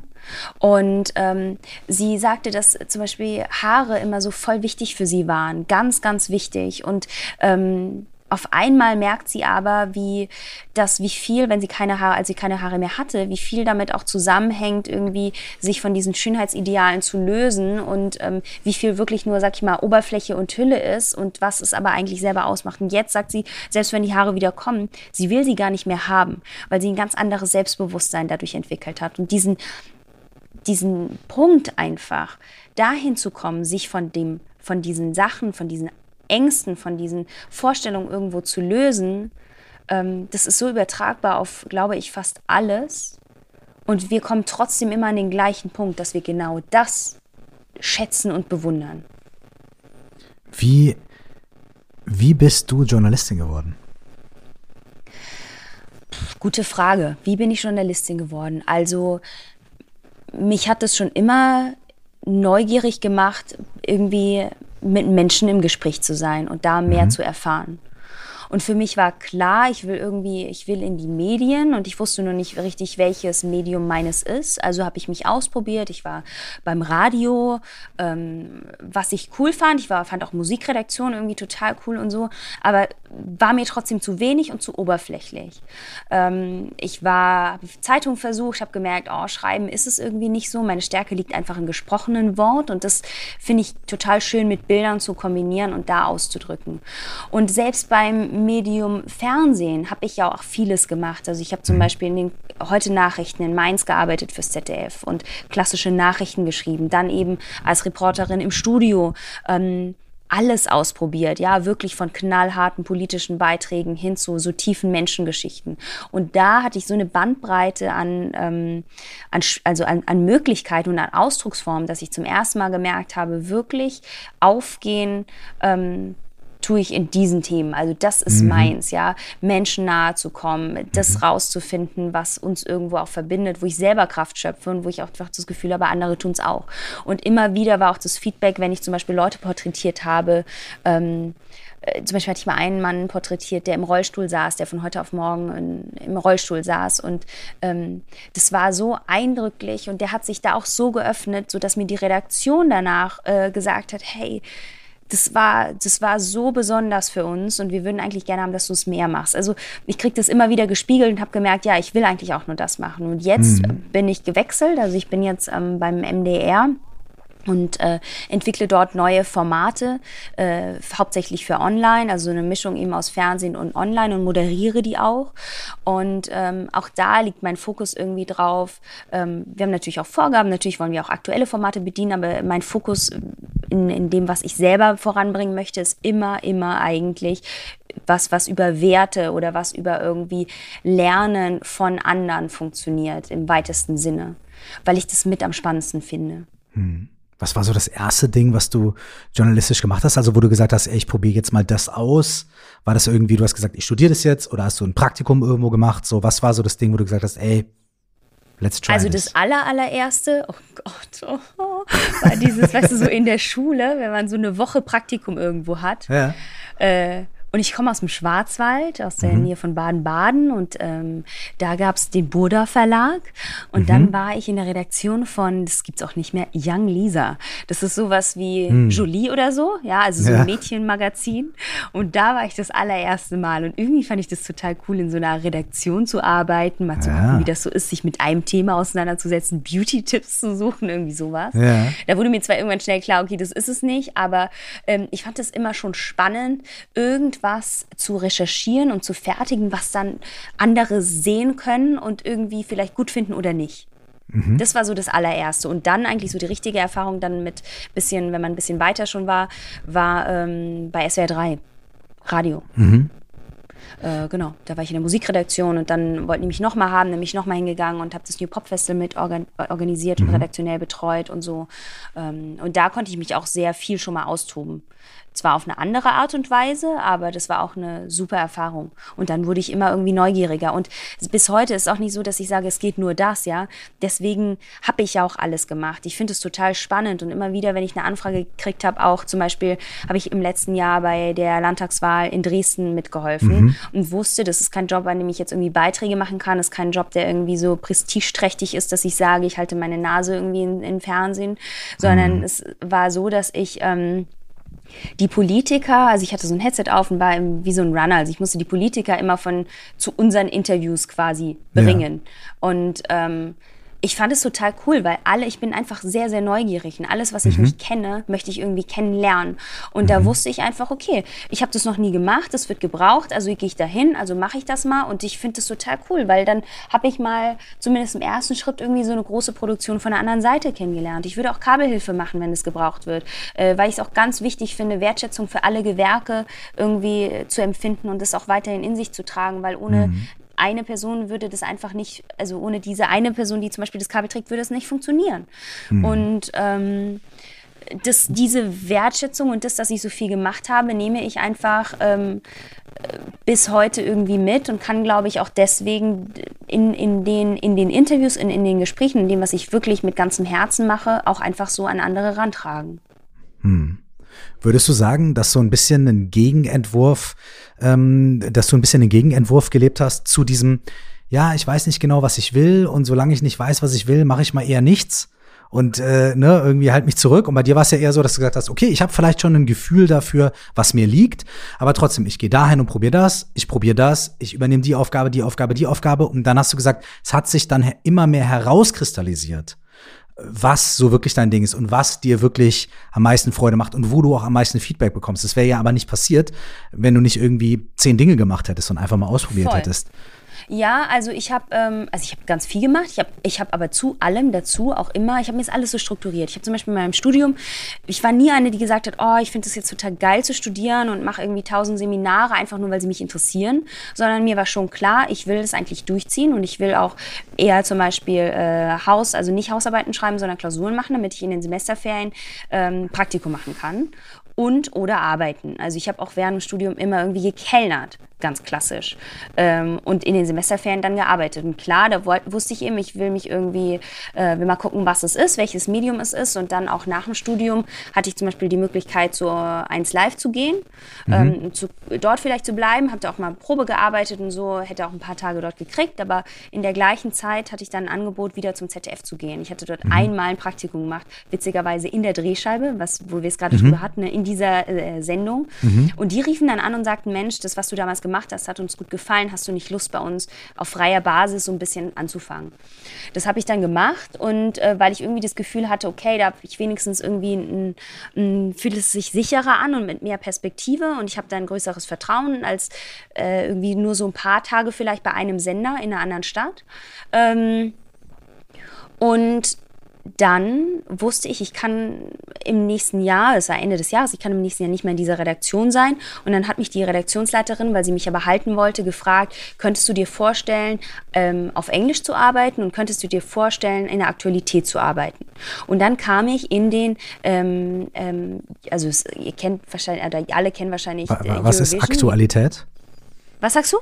Und ähm, sie sagte, dass zum Beispiel Haare immer so voll wichtig für sie waren. Ganz, ganz wichtig. Und ähm, auf einmal merkt sie aber, wie das, wie viel, wenn sie keine Haare, als sie keine Haare mehr hatte, wie viel damit auch zusammenhängt, irgendwie sich von diesen Schönheitsidealen zu lösen und ähm, wie viel wirklich nur, sag ich mal, Oberfläche und Hülle ist und was es aber eigentlich selber ausmacht. Und jetzt sagt sie, selbst wenn die Haare wieder kommen, sie will sie gar nicht mehr haben, weil sie ein ganz anderes Selbstbewusstsein dadurch entwickelt hat. Und diesen, diesen Punkt einfach, dahin zu kommen, sich von dem, von diesen Sachen, von diesen Ängsten, von diesen Vorstellungen irgendwo zu lösen, ähm, das ist so übertragbar auf, glaube ich, fast alles. Und wir kommen trotzdem immer an den gleichen Punkt, dass wir genau das schätzen und bewundern. Wie, wie bist du Journalistin geworden? Gute Frage. Wie bin ich Journalistin geworden? Also, mich hat es schon immer neugierig gemacht, irgendwie mit Menschen im Gespräch zu sein und da mehr mhm. zu erfahren. Und für mich war klar, ich will irgendwie, ich will in die Medien und ich wusste nur nicht richtig, welches Medium meines ist. Also habe ich mich ausprobiert. Ich war beim Radio, ähm, was ich cool fand. Ich war, fand auch Musikredaktion irgendwie total cool und so, aber war mir trotzdem zu wenig und zu oberflächlich. Ähm, ich war, habe Zeitung versucht, habe gemerkt, oh, schreiben ist es irgendwie nicht so. Meine Stärke liegt einfach im gesprochenen Wort und das finde ich total schön mit Bildern zu kombinieren und da auszudrücken. Und selbst beim Medium Fernsehen habe ich ja auch vieles gemacht. Also ich habe zum. Beispiel in den heute Nachrichten in Mainz gearbeitet fürs ZDF und klassische Nachrichten geschrieben. Dann eben als Reporterin im Studio. Ähm, alles ausprobiert, ja, wirklich von knallharten politischen Beiträgen hin zu so tiefen Menschengeschichten. Und da hatte ich so eine Bandbreite an, ähm, an also an, an Möglichkeiten und an Ausdrucksformen, dass ich zum ersten Mal gemerkt habe, wirklich aufgehen, ähm, tue ich in diesen Themen. Also das ist mhm. meins, ja, Menschen nahe zu kommen, das mhm. rauszufinden, was uns irgendwo auch verbindet, wo ich selber Kraft schöpfe und wo ich auch einfach das Gefühl habe, andere tun es auch. Und immer wieder war auch das Feedback, wenn ich zum Beispiel Leute porträtiert habe, ähm, äh, zum Beispiel hatte ich mal einen Mann porträtiert, der im Rollstuhl saß, der von heute auf morgen in, im Rollstuhl saß. Und ähm, das war so eindrücklich und der hat sich da auch so geöffnet, sodass mir die Redaktion danach äh, gesagt hat, hey, das war, das war so besonders für uns und wir würden eigentlich gerne haben, dass du es mehr machst. Also ich kriege das immer wieder gespiegelt und habe gemerkt, ja, ich will eigentlich auch nur das machen. Und jetzt mhm. bin ich gewechselt, also ich bin jetzt ähm, beim MDR und äh, entwickle dort neue Formate, äh, hauptsächlich für Online, also eine Mischung eben aus Fernsehen und Online und moderiere die auch. Und ähm, auch da liegt mein Fokus irgendwie drauf. Ähm, wir haben natürlich auch Vorgaben, natürlich wollen wir auch aktuelle Formate bedienen, aber mein Fokus in, in dem, was ich selber voranbringen möchte, ist immer, immer eigentlich was, was über Werte oder was über irgendwie Lernen von anderen funktioniert im weitesten Sinne, weil ich das mit am spannendsten finde. Hm. Was war so das erste Ding, was du journalistisch gemacht hast? Also wo du gesagt hast, ey, ich probiere jetzt mal das aus. War das irgendwie, du hast gesagt, ich studiere das jetzt oder hast du ein Praktikum irgendwo gemacht? So, was war so das Ding, wo du gesagt hast, ey, let's try Also das aller, allererste, oh Gott, oh, war dieses, weißt du, so in der Schule, wenn man so eine Woche Praktikum irgendwo hat. Ja. Äh, und ich komme aus dem Schwarzwald, aus der mhm. Nähe von Baden-Baden. Und ähm, da gab es den Burda Verlag. Und mhm. dann war ich in der Redaktion von, das gibt's auch nicht mehr, Young Lisa. Das ist sowas wie mhm. Jolie oder so. Ja, also so ja. ein Mädchenmagazin. Und da war ich das allererste Mal. Und irgendwie fand ich das total cool, in so einer Redaktion zu arbeiten, mal zu ja. gucken, wie das so ist, sich mit einem Thema auseinanderzusetzen, Beauty-Tipps zu suchen, irgendwie sowas. Ja. Da wurde mir zwar irgendwann schnell klar, okay, das ist es nicht, aber ähm, ich fand es immer schon spannend, irgendwie etwas zu recherchieren und zu fertigen, was dann andere sehen können und irgendwie vielleicht gut finden oder nicht. Mhm. Das war so das allererste. Und dann eigentlich so die richtige Erfahrung dann mit bisschen, wenn man ein bisschen weiter schon war, war ähm, bei SWR 3, Radio. Mhm. Äh, genau, da war ich in der Musikredaktion und dann wollten die mich nochmal haben, dann bin ich nochmal hingegangen und habe das New Pop Festival mit organ organisiert mhm. und redaktionell betreut und so. Ähm, und da konnte ich mich auch sehr viel schon mal austoben. Zwar auf eine andere Art und Weise, aber das war auch eine super Erfahrung. Und dann wurde ich immer irgendwie neugieriger. Und bis heute ist es auch nicht so, dass ich sage, es geht nur das, ja. Deswegen habe ich ja auch alles gemacht. Ich finde es total spannend und immer wieder, wenn ich eine Anfrage gekriegt habe, auch zum Beispiel habe ich im letzten Jahr bei der Landtagswahl in Dresden mitgeholfen mhm. und wusste, das ist kein Job, an dem ich jetzt irgendwie Beiträge machen kann. Das ist kein Job, der irgendwie so prestigeträchtig ist, dass ich sage, ich halte meine Nase irgendwie in, in Fernsehen, sondern mhm. es war so, dass ich ähm, die Politiker, also ich hatte so ein Headset auf und war wie so ein Runner, also ich musste die Politiker immer von zu unseren Interviews quasi bringen. Ja. Und ähm, ich fand es total cool, weil alle, ich bin einfach sehr, sehr neugierig und alles, was ich mhm. nicht kenne, möchte ich irgendwie kennenlernen. Und mhm. da wusste ich einfach, okay, ich habe das noch nie gemacht, das wird gebraucht, also gehe ich dahin, also mache ich das mal und ich finde das total cool, weil dann habe ich mal zumindest im ersten Schritt irgendwie so eine große Produktion von der anderen Seite kennengelernt. Ich würde auch Kabelhilfe machen, wenn es gebraucht wird, äh, weil ich es auch ganz wichtig finde, Wertschätzung für alle Gewerke irgendwie zu empfinden und das auch weiterhin in sich zu tragen, weil ohne mhm eine Person würde das einfach nicht, also ohne diese eine Person, die zum Beispiel das Kabel trägt, würde es nicht funktionieren. Mhm. Und ähm, das, diese Wertschätzung und das, dass ich so viel gemacht habe, nehme ich einfach ähm, bis heute irgendwie mit und kann, glaube ich, auch deswegen in, in, den, in den Interviews, in, in den Gesprächen, in dem, was ich wirklich mit ganzem Herzen mache, auch einfach so an andere rantragen. Hm. Würdest du sagen, dass so ein bisschen ein Gegenentwurf, ähm, dass du ein bisschen einen Gegenentwurf gelebt hast zu diesem, ja, ich weiß nicht genau, was ich will und solange ich nicht weiß, was ich will, mache ich mal eher nichts und äh, ne, irgendwie halt mich zurück. Und bei dir war es ja eher so, dass du gesagt hast, okay, ich habe vielleicht schon ein Gefühl dafür, was mir liegt, aber trotzdem, ich gehe dahin und probiere das, ich probiere das, ich übernehme die Aufgabe, die Aufgabe, die Aufgabe. Und dann hast du gesagt, es hat sich dann immer mehr herauskristallisiert was so wirklich dein Ding ist und was dir wirklich am meisten Freude macht und wo du auch am meisten Feedback bekommst. Das wäre ja aber nicht passiert, wenn du nicht irgendwie zehn Dinge gemacht hättest und einfach mal ausprobiert Voll. hättest. Ja, also ich habe ähm, also ich habe ganz viel gemacht. Ich habe ich hab aber zu allem dazu auch immer, ich habe mir das alles so strukturiert. Ich habe zum Beispiel in meinem Studium, ich war nie eine, die gesagt hat, oh, ich finde es jetzt total geil zu studieren und mache irgendwie tausend Seminare, einfach nur, weil sie mich interessieren, sondern mir war schon klar, ich will das eigentlich durchziehen und ich will auch eher zum Beispiel äh, Haus, also nicht Hausarbeiten schreiben, sondern Klausuren machen, damit ich in den Semesterferien ähm, Praktikum machen kann und oder arbeiten. Also ich habe auch während dem Studium immer irgendwie gekellnert ganz klassisch. Ähm, und in den Semesterferien dann gearbeitet. Und klar, da wusste ich eben, ich will mich irgendwie, äh, will mal gucken, was es ist, welches Medium es ist. Und dann auch nach dem Studium hatte ich zum Beispiel die Möglichkeit, zur 1 Live zu gehen, mhm. ähm, zu, dort vielleicht zu bleiben. Habe da auch mal Probe gearbeitet und so, hätte auch ein paar Tage dort gekriegt. Aber in der gleichen Zeit hatte ich dann ein Angebot, wieder zum ZDF zu gehen. Ich hatte dort mhm. einmal ein Praktikum gemacht, witzigerweise in der Drehscheibe, was, wo wir es gerade mhm. drüber hatten, ne, in dieser äh, Sendung. Mhm. Und die riefen dann an und sagten, Mensch, das, was du damals gemacht gemacht hast, hat uns gut gefallen, hast du nicht Lust bei uns auf freier Basis so ein bisschen anzufangen. Das habe ich dann gemacht und äh, weil ich irgendwie das Gefühl hatte, okay, da habe ich wenigstens irgendwie, ein, ein, fühlt es sich sicherer an und mit mehr Perspektive und ich habe da ein größeres Vertrauen als äh, irgendwie nur so ein paar Tage vielleicht bei einem Sender in einer anderen Stadt. Ähm, und dann wusste ich, ich kann im nächsten Jahr, es war Ende des Jahres, ich kann im nächsten Jahr nicht mehr in dieser Redaktion sein. Und dann hat mich die Redaktionsleiterin, weil sie mich aber halten wollte, gefragt, könntest du dir vorstellen, ähm, auf Englisch zu arbeiten und könntest du dir vorstellen, in der Aktualität zu arbeiten? Und dann kam ich in den, ähm, ähm, also es, ihr kennt wahrscheinlich, oder alle kennen wahrscheinlich. Äh, Was ist Aktualität? Was sagst du?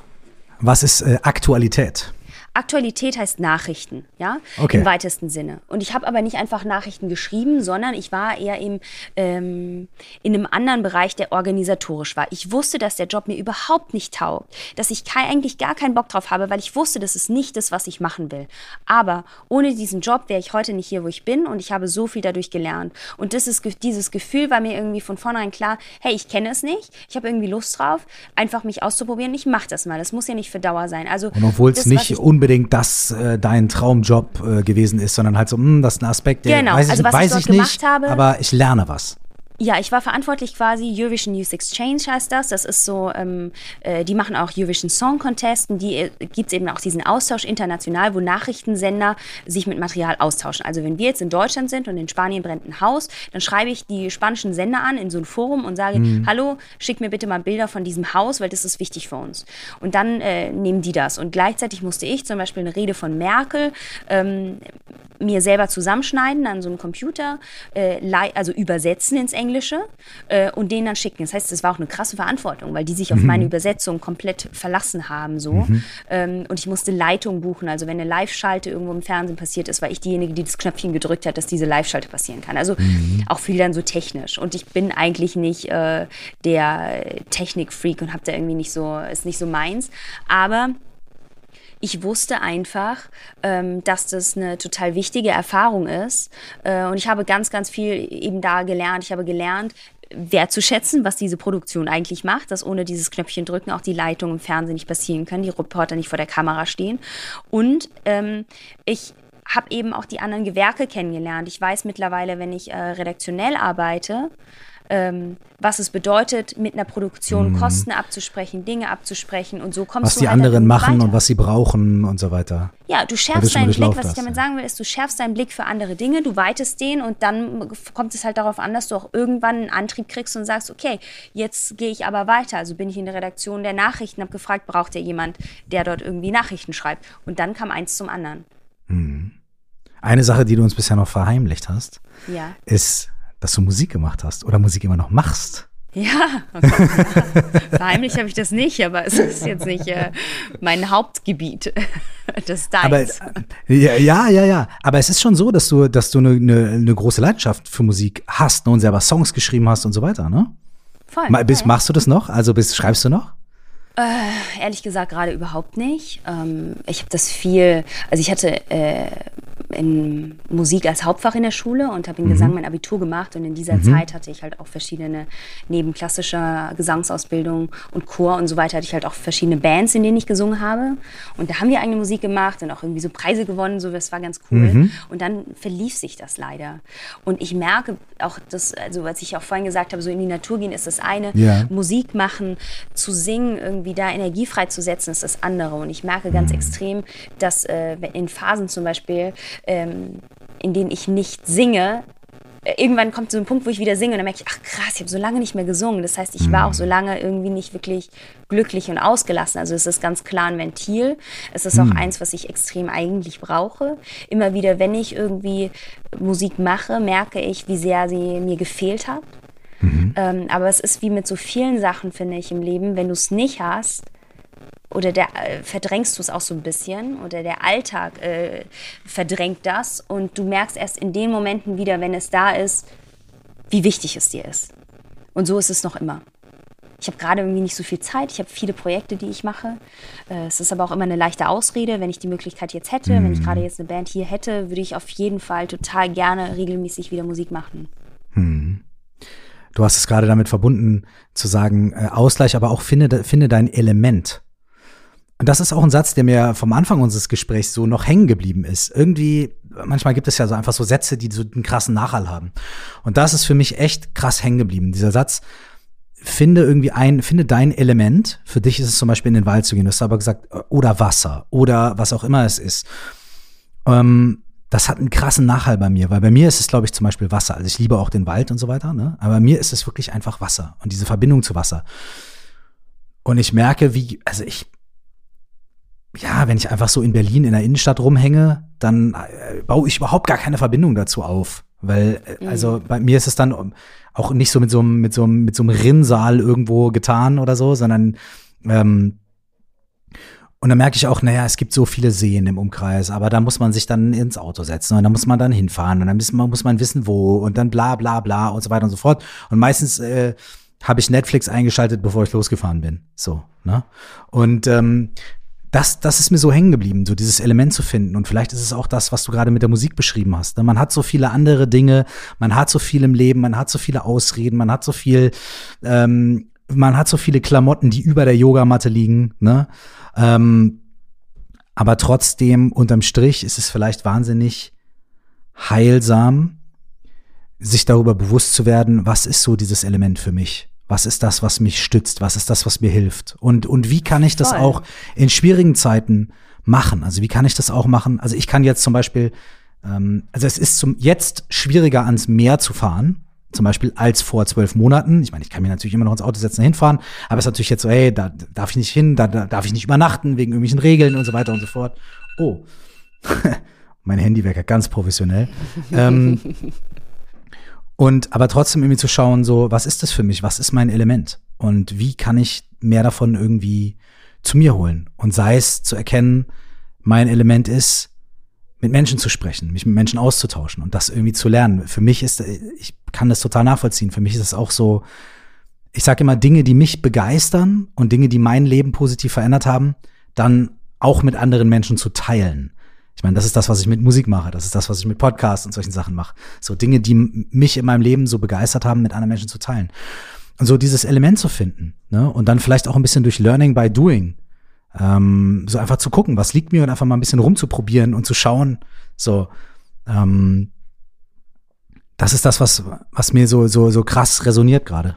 Was ist äh, Aktualität? Aktualität heißt Nachrichten, ja, okay. im weitesten Sinne. Und ich habe aber nicht einfach Nachrichten geschrieben, sondern ich war eher im, ähm, in einem anderen Bereich, der organisatorisch war. Ich wusste, dass der Job mir überhaupt nicht taugt, dass ich eigentlich gar keinen Bock drauf habe, weil ich wusste, das ist nicht das, was ich machen will. Aber ohne diesen Job wäre ich heute nicht hier, wo ich bin und ich habe so viel dadurch gelernt. Und das ist, dieses Gefühl war mir irgendwie von vornherein klar, hey, ich kenne es nicht, ich habe irgendwie Lust drauf, einfach mich auszuprobieren, ich mache das mal. Das muss ja nicht für Dauer sein. Also, und obwohl es nicht unbedingt das äh, dein Traumjob äh, gewesen ist, sondern halt so, mh, hm, das ist ein Aspekt, der genau. weiß ich, also, was weiß ich, ich nicht, habe, aber ich lerne was. Ja, ich war verantwortlich quasi, Eurovision News Exchange heißt das. Das ist so, ähm, äh, die machen auch Eurovision Song Contest und die äh, gibt es eben auch diesen Austausch international, wo Nachrichtensender sich mit Material austauschen. Also wenn wir jetzt in Deutschland sind und in Spanien brennt ein Haus, dann schreibe ich die spanischen Sender an in so ein Forum und sage, mhm. hallo, schick mir bitte mal Bilder von diesem Haus, weil das ist wichtig für uns. Und dann äh, nehmen die das. Und gleichzeitig musste ich zum Beispiel eine Rede von Merkel ähm, mir selber zusammenschneiden an so einem Computer, äh, also übersetzen ins Englische Englische äh, und den dann schicken. Das heißt, es war auch eine krasse Verantwortung, weil die sich auf mhm. meine Übersetzung komplett verlassen haben. So. Mhm. Ähm, und ich musste Leitung buchen. Also wenn eine Live-Schalte irgendwo im Fernsehen passiert ist, war ich diejenige, die das Knöpfchen gedrückt hat, dass diese Live-Schalte passieren kann. Also mhm. auch viel dann so technisch. Und ich bin eigentlich nicht äh, der Technik-Freak und habe da irgendwie nicht so, ist nicht so meins. Aber ich wusste einfach, ähm, dass das eine total wichtige Erfahrung ist. Äh, und ich habe ganz, ganz viel eben da gelernt. Ich habe gelernt, wertzuschätzen, was diese Produktion eigentlich macht, dass ohne dieses Knöpfchen drücken auch die Leitungen im Fernsehen nicht passieren können, die Reporter nicht vor der Kamera stehen. Und ähm, ich habe eben auch die anderen Gewerke kennengelernt. Ich weiß mittlerweile, wenn ich äh, redaktionell arbeite, ähm, was es bedeutet, mit einer Produktion mhm. Kosten abzusprechen, Dinge abzusprechen und so kommst was du Was die halt anderen machen weiter. und was sie brauchen und so weiter. Ja, du schärfst deinen Blick, was ich damit sagen will, ist, du schärfst deinen Blick für andere Dinge, du weitest den und dann kommt es halt darauf an, dass du auch irgendwann einen Antrieb kriegst und sagst, okay, jetzt gehe ich aber weiter. Also bin ich in der Redaktion der Nachrichten, habe gefragt, braucht ja jemand, der dort irgendwie Nachrichten schreibt? Und dann kam eins zum anderen. Mhm. Eine Sache, die du uns bisher noch verheimlicht hast, ja. ist dass du Musik gemacht hast oder Musik immer noch machst. Ja, okay. verheimlich habe ich das nicht, aber es ist jetzt nicht äh, mein Hauptgebiet des Styles. Aber, äh, ja, ja, ja. Aber es ist schon so, dass du, dass du eine, eine, eine große Leidenschaft für Musik hast ne, und selber Songs geschrieben hast und so weiter, ne? Voll. Mal, bist, machst du das noch? Also bist, schreibst du noch? Äh, ehrlich gesagt gerade überhaupt nicht. Ähm, ich habe das viel, also ich hatte äh, in Musik als Hauptfach in der Schule und habe in mhm. Gesang mein Abitur gemacht und in dieser mhm. Zeit hatte ich halt auch verschiedene, neben klassischer Gesangsausbildung und Chor und so weiter, hatte ich halt auch verschiedene Bands, in denen ich gesungen habe und da haben wir eigene Musik gemacht und auch irgendwie so Preise gewonnen, so das war ganz cool mhm. und dann verlief sich das leider und ich merke auch, dass, also was ich auch vorhin gesagt habe, so in die Natur gehen ist das eine, ja. Musik machen, zu singen, irgendwie da Energie freizusetzen ist das andere und ich merke ganz mhm. extrem, dass äh, in Phasen zum Beispiel ähm, in denen ich nicht singe, äh, irgendwann kommt so ein Punkt, wo ich wieder singe und dann merke ich, ach krass, ich habe so lange nicht mehr gesungen. Das heißt, ich war auch so mhm. lange irgendwie nicht wirklich glücklich und ausgelassen. Also es ist ganz klar ein Ventil. Es ist auch mhm. eins, was ich extrem eigentlich brauche. Immer wieder, wenn ich irgendwie Musik mache, merke ich, wie sehr sie mir gefehlt hat. Mhm. Ähm, aber es ist wie mit so vielen Sachen, finde ich, im Leben. Wenn du es nicht hast, oder der, äh, verdrängst du es auch so ein bisschen oder der Alltag äh, verdrängt das und du merkst erst in den Momenten wieder, wenn es da ist, wie wichtig es dir ist. Und so ist es noch immer. Ich habe gerade irgendwie nicht so viel Zeit. Ich habe viele Projekte, die ich mache. Äh, es ist aber auch immer eine leichte Ausrede, wenn ich die Möglichkeit jetzt hätte. Mhm. Wenn ich mhm. gerade jetzt eine Band hier hätte, würde ich auf jeden Fall total gerne regelmäßig wieder Musik machen. Mhm. Du hast es gerade damit verbunden, zu sagen, äh, Ausgleich, aber auch finde, finde dein Element. Und das ist auch ein Satz, der mir vom Anfang unseres Gesprächs so noch hängen geblieben ist. Irgendwie, manchmal gibt es ja so einfach so Sätze, die so einen krassen Nachhall haben. Und das ist für mich echt krass hängen geblieben. Dieser Satz, finde irgendwie ein, finde dein Element. Für dich ist es zum Beispiel in den Wald zu gehen. Du hast aber gesagt, oder Wasser oder was auch immer es ist. Ähm, das hat einen krassen Nachhall bei mir, weil bei mir ist es, glaube ich, zum Beispiel Wasser. Also ich liebe auch den Wald und so weiter, ne? Aber bei mir ist es wirklich einfach Wasser und diese Verbindung zu Wasser. Und ich merke, wie, also ich, ja, wenn ich einfach so in Berlin in der Innenstadt rumhänge, dann äh, baue ich überhaupt gar keine Verbindung dazu auf. Weil, äh, also mhm. bei mir ist es dann auch nicht so mit so einem, mit so einem, mit so einem Rinnsal irgendwo getan oder so, sondern ähm, und dann merke ich auch, naja, es gibt so viele Seen im Umkreis, aber da muss man sich dann ins Auto setzen und dann muss man dann hinfahren und dann muss man, muss man wissen, wo und dann bla bla bla und so weiter und so fort. Und meistens äh, habe ich Netflix eingeschaltet, bevor ich losgefahren bin. So, ne? Und ähm, das, das ist mir so hängen geblieben, so dieses Element zu finden. Und vielleicht ist es auch das, was du gerade mit der Musik beschrieben hast. Ne? Man hat so viele andere Dinge, man hat so viel im Leben, man hat so viele Ausreden, man hat so viel, ähm, man hat so viele Klamotten, die über der Yogamatte liegen. Ne? Ähm, aber trotzdem, unterm Strich, ist es vielleicht wahnsinnig heilsam, sich darüber bewusst zu werden, was ist so dieses Element für mich? Was ist das, was mich stützt, was ist das, was mir hilft und, und wie kann ich das Voll. auch in schwierigen Zeiten machen? Also wie kann ich das auch machen? Also ich kann jetzt zum Beispiel, ähm, also es ist zum, jetzt schwieriger ans Meer zu fahren, zum Beispiel als vor zwölf Monaten. Ich meine, ich kann mir natürlich immer noch ins Auto setzen und hinfahren, aber es ist natürlich jetzt so, hey, da darf ich nicht hin, da, da darf ich nicht übernachten wegen irgendwelchen Regeln und so weiter und so fort. Oh, mein Handywecker, ganz professionell. ähm, und aber trotzdem irgendwie zu schauen, so, was ist das für mich? Was ist mein Element? Und wie kann ich mehr davon irgendwie zu mir holen? Und sei es zu erkennen, mein Element ist, mit Menschen zu sprechen, mich mit Menschen auszutauschen und das irgendwie zu lernen. Für mich ist, ich kann das total nachvollziehen. Für mich ist es auch so, ich sage immer Dinge, die mich begeistern und Dinge, die mein Leben positiv verändert haben, dann auch mit anderen Menschen zu teilen. Ich meine, das ist das, was ich mit Musik mache. Das ist das, was ich mit Podcasts und solchen Sachen mache. So Dinge, die mich in meinem Leben so begeistert haben, mit anderen Menschen zu teilen. Und so dieses Element zu finden. Ne? Und dann vielleicht auch ein bisschen durch Learning by Doing. Ähm, so einfach zu gucken, was liegt mir und einfach mal ein bisschen rumzuprobieren und zu schauen. So, ähm, das ist das, was, was mir so, so, so krass resoniert gerade.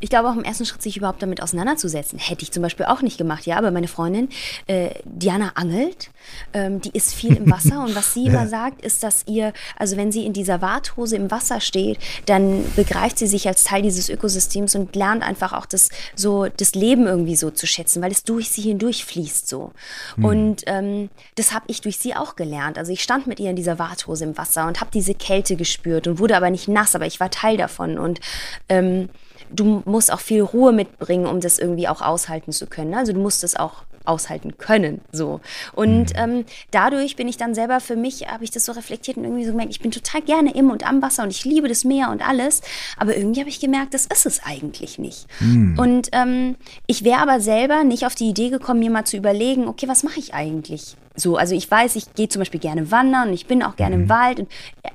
Ich glaube auch im ersten Schritt, sich überhaupt damit auseinanderzusetzen. Hätte ich zum Beispiel auch nicht gemacht, ja. Aber meine Freundin, äh, Diana angelt, ähm, die ist viel im Wasser und was sie ja. immer sagt, ist, dass ihr, also wenn sie in dieser Warthose im Wasser steht, dann begreift sie sich als Teil dieses Ökosystems und lernt einfach auch das, so, das Leben irgendwie so zu schätzen, weil es durch sie hindurch fließt so. Hm. Und ähm, das habe ich durch sie auch gelernt. Also ich stand mit ihr in dieser Warthose im Wasser und habe diese Kälte gespürt und wurde aber nicht nass, aber ich war Teil davon und ähm, du musst auch viel Ruhe mitbringen, um das irgendwie auch aushalten zu können. Also du musst es auch aushalten können. So. Und mhm. ähm, dadurch bin ich dann selber für mich, habe ich das so reflektiert und irgendwie so gemerkt, ich bin total gerne im und am Wasser und ich liebe das Meer und alles. Aber irgendwie habe ich gemerkt, das ist es eigentlich nicht. Mhm. Und ähm, ich wäre aber selber nicht auf die Idee gekommen, mir mal zu überlegen, okay, was mache ich eigentlich? So, also ich weiß, ich gehe zum Beispiel gerne wandern und ich bin auch gerne mhm. im Wald. Und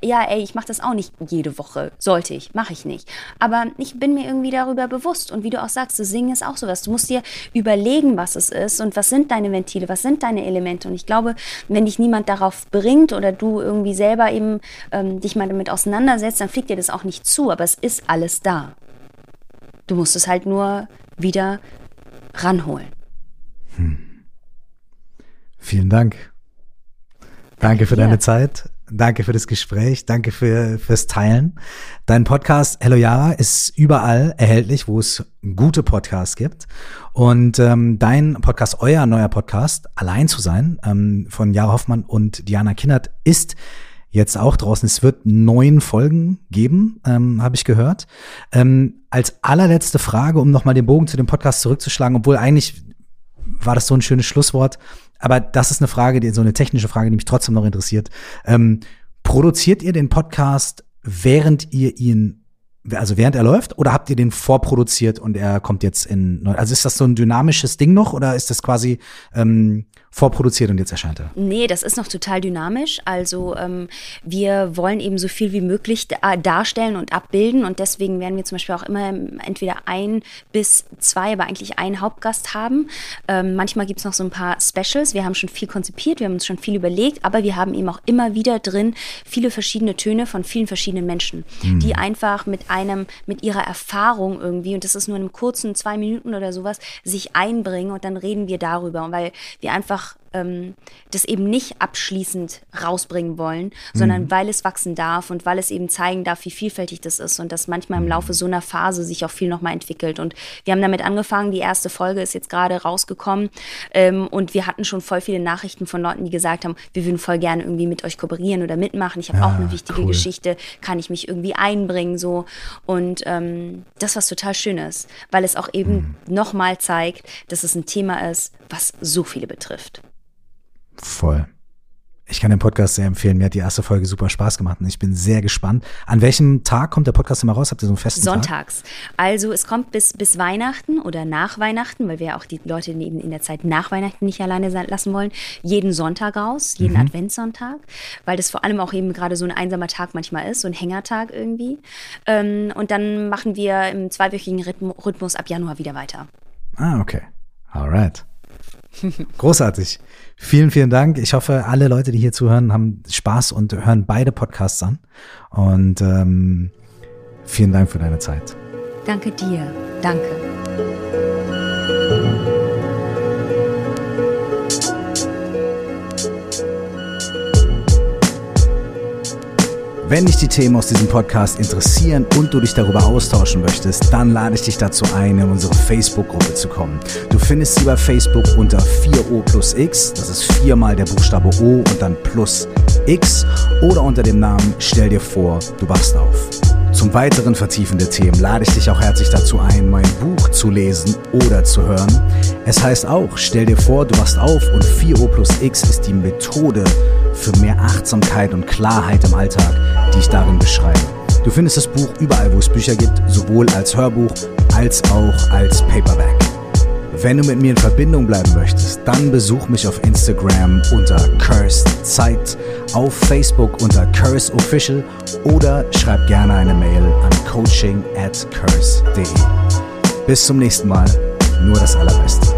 ja, ey, ich mache das auch nicht jede Woche. Sollte ich, mache ich nicht. Aber ich bin mir irgendwie darüber bewusst. Und wie du auch sagst, das Singen ist auch sowas. Du musst dir überlegen, was es ist und was sind deine Ventile, was sind deine Elemente. Und ich glaube, wenn dich niemand darauf bringt oder du irgendwie selber eben ähm, dich mal damit auseinandersetzt, dann fliegt dir das auch nicht zu. Aber es ist alles da. Du musst es halt nur wieder ranholen. Hm. Vielen Dank. Danke für deine Zeit. Danke für das Gespräch. Danke für, fürs Teilen. Dein Podcast Hello Yara ist überall erhältlich, wo es gute Podcasts gibt. Und ähm, dein Podcast, euer neuer Podcast, Allein zu sein, ähm, von Jara Hoffmann und Diana Kinnert, ist jetzt auch draußen. Es wird neun Folgen geben, ähm, habe ich gehört. Ähm, als allerletzte Frage, um nochmal den Bogen zu dem Podcast zurückzuschlagen, obwohl eigentlich war das so ein schönes Schlusswort. Aber das ist eine Frage, die, so eine technische Frage, die mich trotzdem noch interessiert. Ähm, produziert ihr den Podcast, während ihr ihn, also während er läuft, oder habt ihr den vorproduziert und er kommt jetzt in, also ist das so ein dynamisches Ding noch oder ist das quasi ähm, vorproduziert und jetzt erscheint er? Nee, das ist noch total dynamisch. Also ähm, wir wollen eben so viel wie möglich da darstellen und abbilden und deswegen werden wir zum Beispiel auch immer entweder ein bis zwei, aber eigentlich einen Hauptgast haben. Ähm, manchmal gibt es noch so ein paar Specials. Wir haben schon viel konzipiert, wir haben uns schon viel überlegt, aber wir haben eben auch immer wieder drin viele verschiedene Töne von vielen verschiedenen Menschen, mhm. die einfach mit einem, mit ihrer Erfahrung irgendwie, und das ist nur in einem kurzen zwei Minuten oder sowas, sich einbringen und dann reden wir darüber, weil wir einfach einfach ähm, das eben nicht abschließend rausbringen wollen, sondern mhm. weil es wachsen darf und weil es eben zeigen darf, wie vielfältig das ist und dass manchmal im Laufe so einer Phase sich auch viel nochmal entwickelt. Und wir haben damit angefangen, die erste Folge ist jetzt gerade rausgekommen ähm, und wir hatten schon voll viele Nachrichten von Leuten, die gesagt haben, wir würden voll gerne irgendwie mit euch kooperieren oder mitmachen. Ich habe ah, auch eine wichtige cool. Geschichte, kann ich mich irgendwie einbringen so. Und ähm, das was total schön ist, weil es auch eben mhm. nochmal zeigt, dass es ein Thema ist, was so viele betrifft. Voll. Ich kann den Podcast sehr empfehlen. Mir hat die erste Folge super Spaß gemacht und ich bin sehr gespannt. An welchem Tag kommt der Podcast immer raus? Habt ihr so einen festen Sonntags. Tag? Also es kommt bis, bis Weihnachten oder nach Weihnachten, weil wir ja auch die Leute eben in der Zeit nach Weihnachten nicht alleine lassen wollen. Jeden Sonntag raus, jeden mhm. Adventssonntag, weil das vor allem auch eben gerade so ein einsamer Tag manchmal ist, so ein Hängertag irgendwie. Ähm, und dann machen wir im zweiwöchigen Rhythmus ab Januar wieder weiter. Ah, okay. Alright. Großartig. Vielen, vielen Dank. Ich hoffe, alle Leute, die hier zuhören, haben Spaß und hören beide Podcasts an. Und ähm, vielen Dank für deine Zeit. Danke dir. Danke. Wenn dich die Themen aus diesem Podcast interessieren und du dich darüber austauschen möchtest, dann lade ich dich dazu ein, in unsere Facebook-Gruppe zu kommen. Du findest sie bei Facebook unter 4O plus X, das ist viermal der Buchstabe O und dann plus X oder unter dem Namen Stell dir vor, du wachst auf. Zum weiteren Vertiefen der Themen lade ich dich auch herzlich dazu ein, mein Buch zu lesen oder zu hören. Es heißt auch, stell dir vor, du wachst auf und 4O plus X ist die Methode für mehr Achtsamkeit und Klarheit im Alltag, die ich darin beschreibe. Du findest das Buch überall, wo es Bücher gibt, sowohl als Hörbuch als auch als Paperback. Wenn du mit mir in Verbindung bleiben möchtest, dann besuch mich auf Instagram unter Cursed Zeit, auf Facebook unter Curse Official oder schreib gerne eine Mail an coaching at curse.de. Bis zum nächsten Mal, nur das Allerbeste.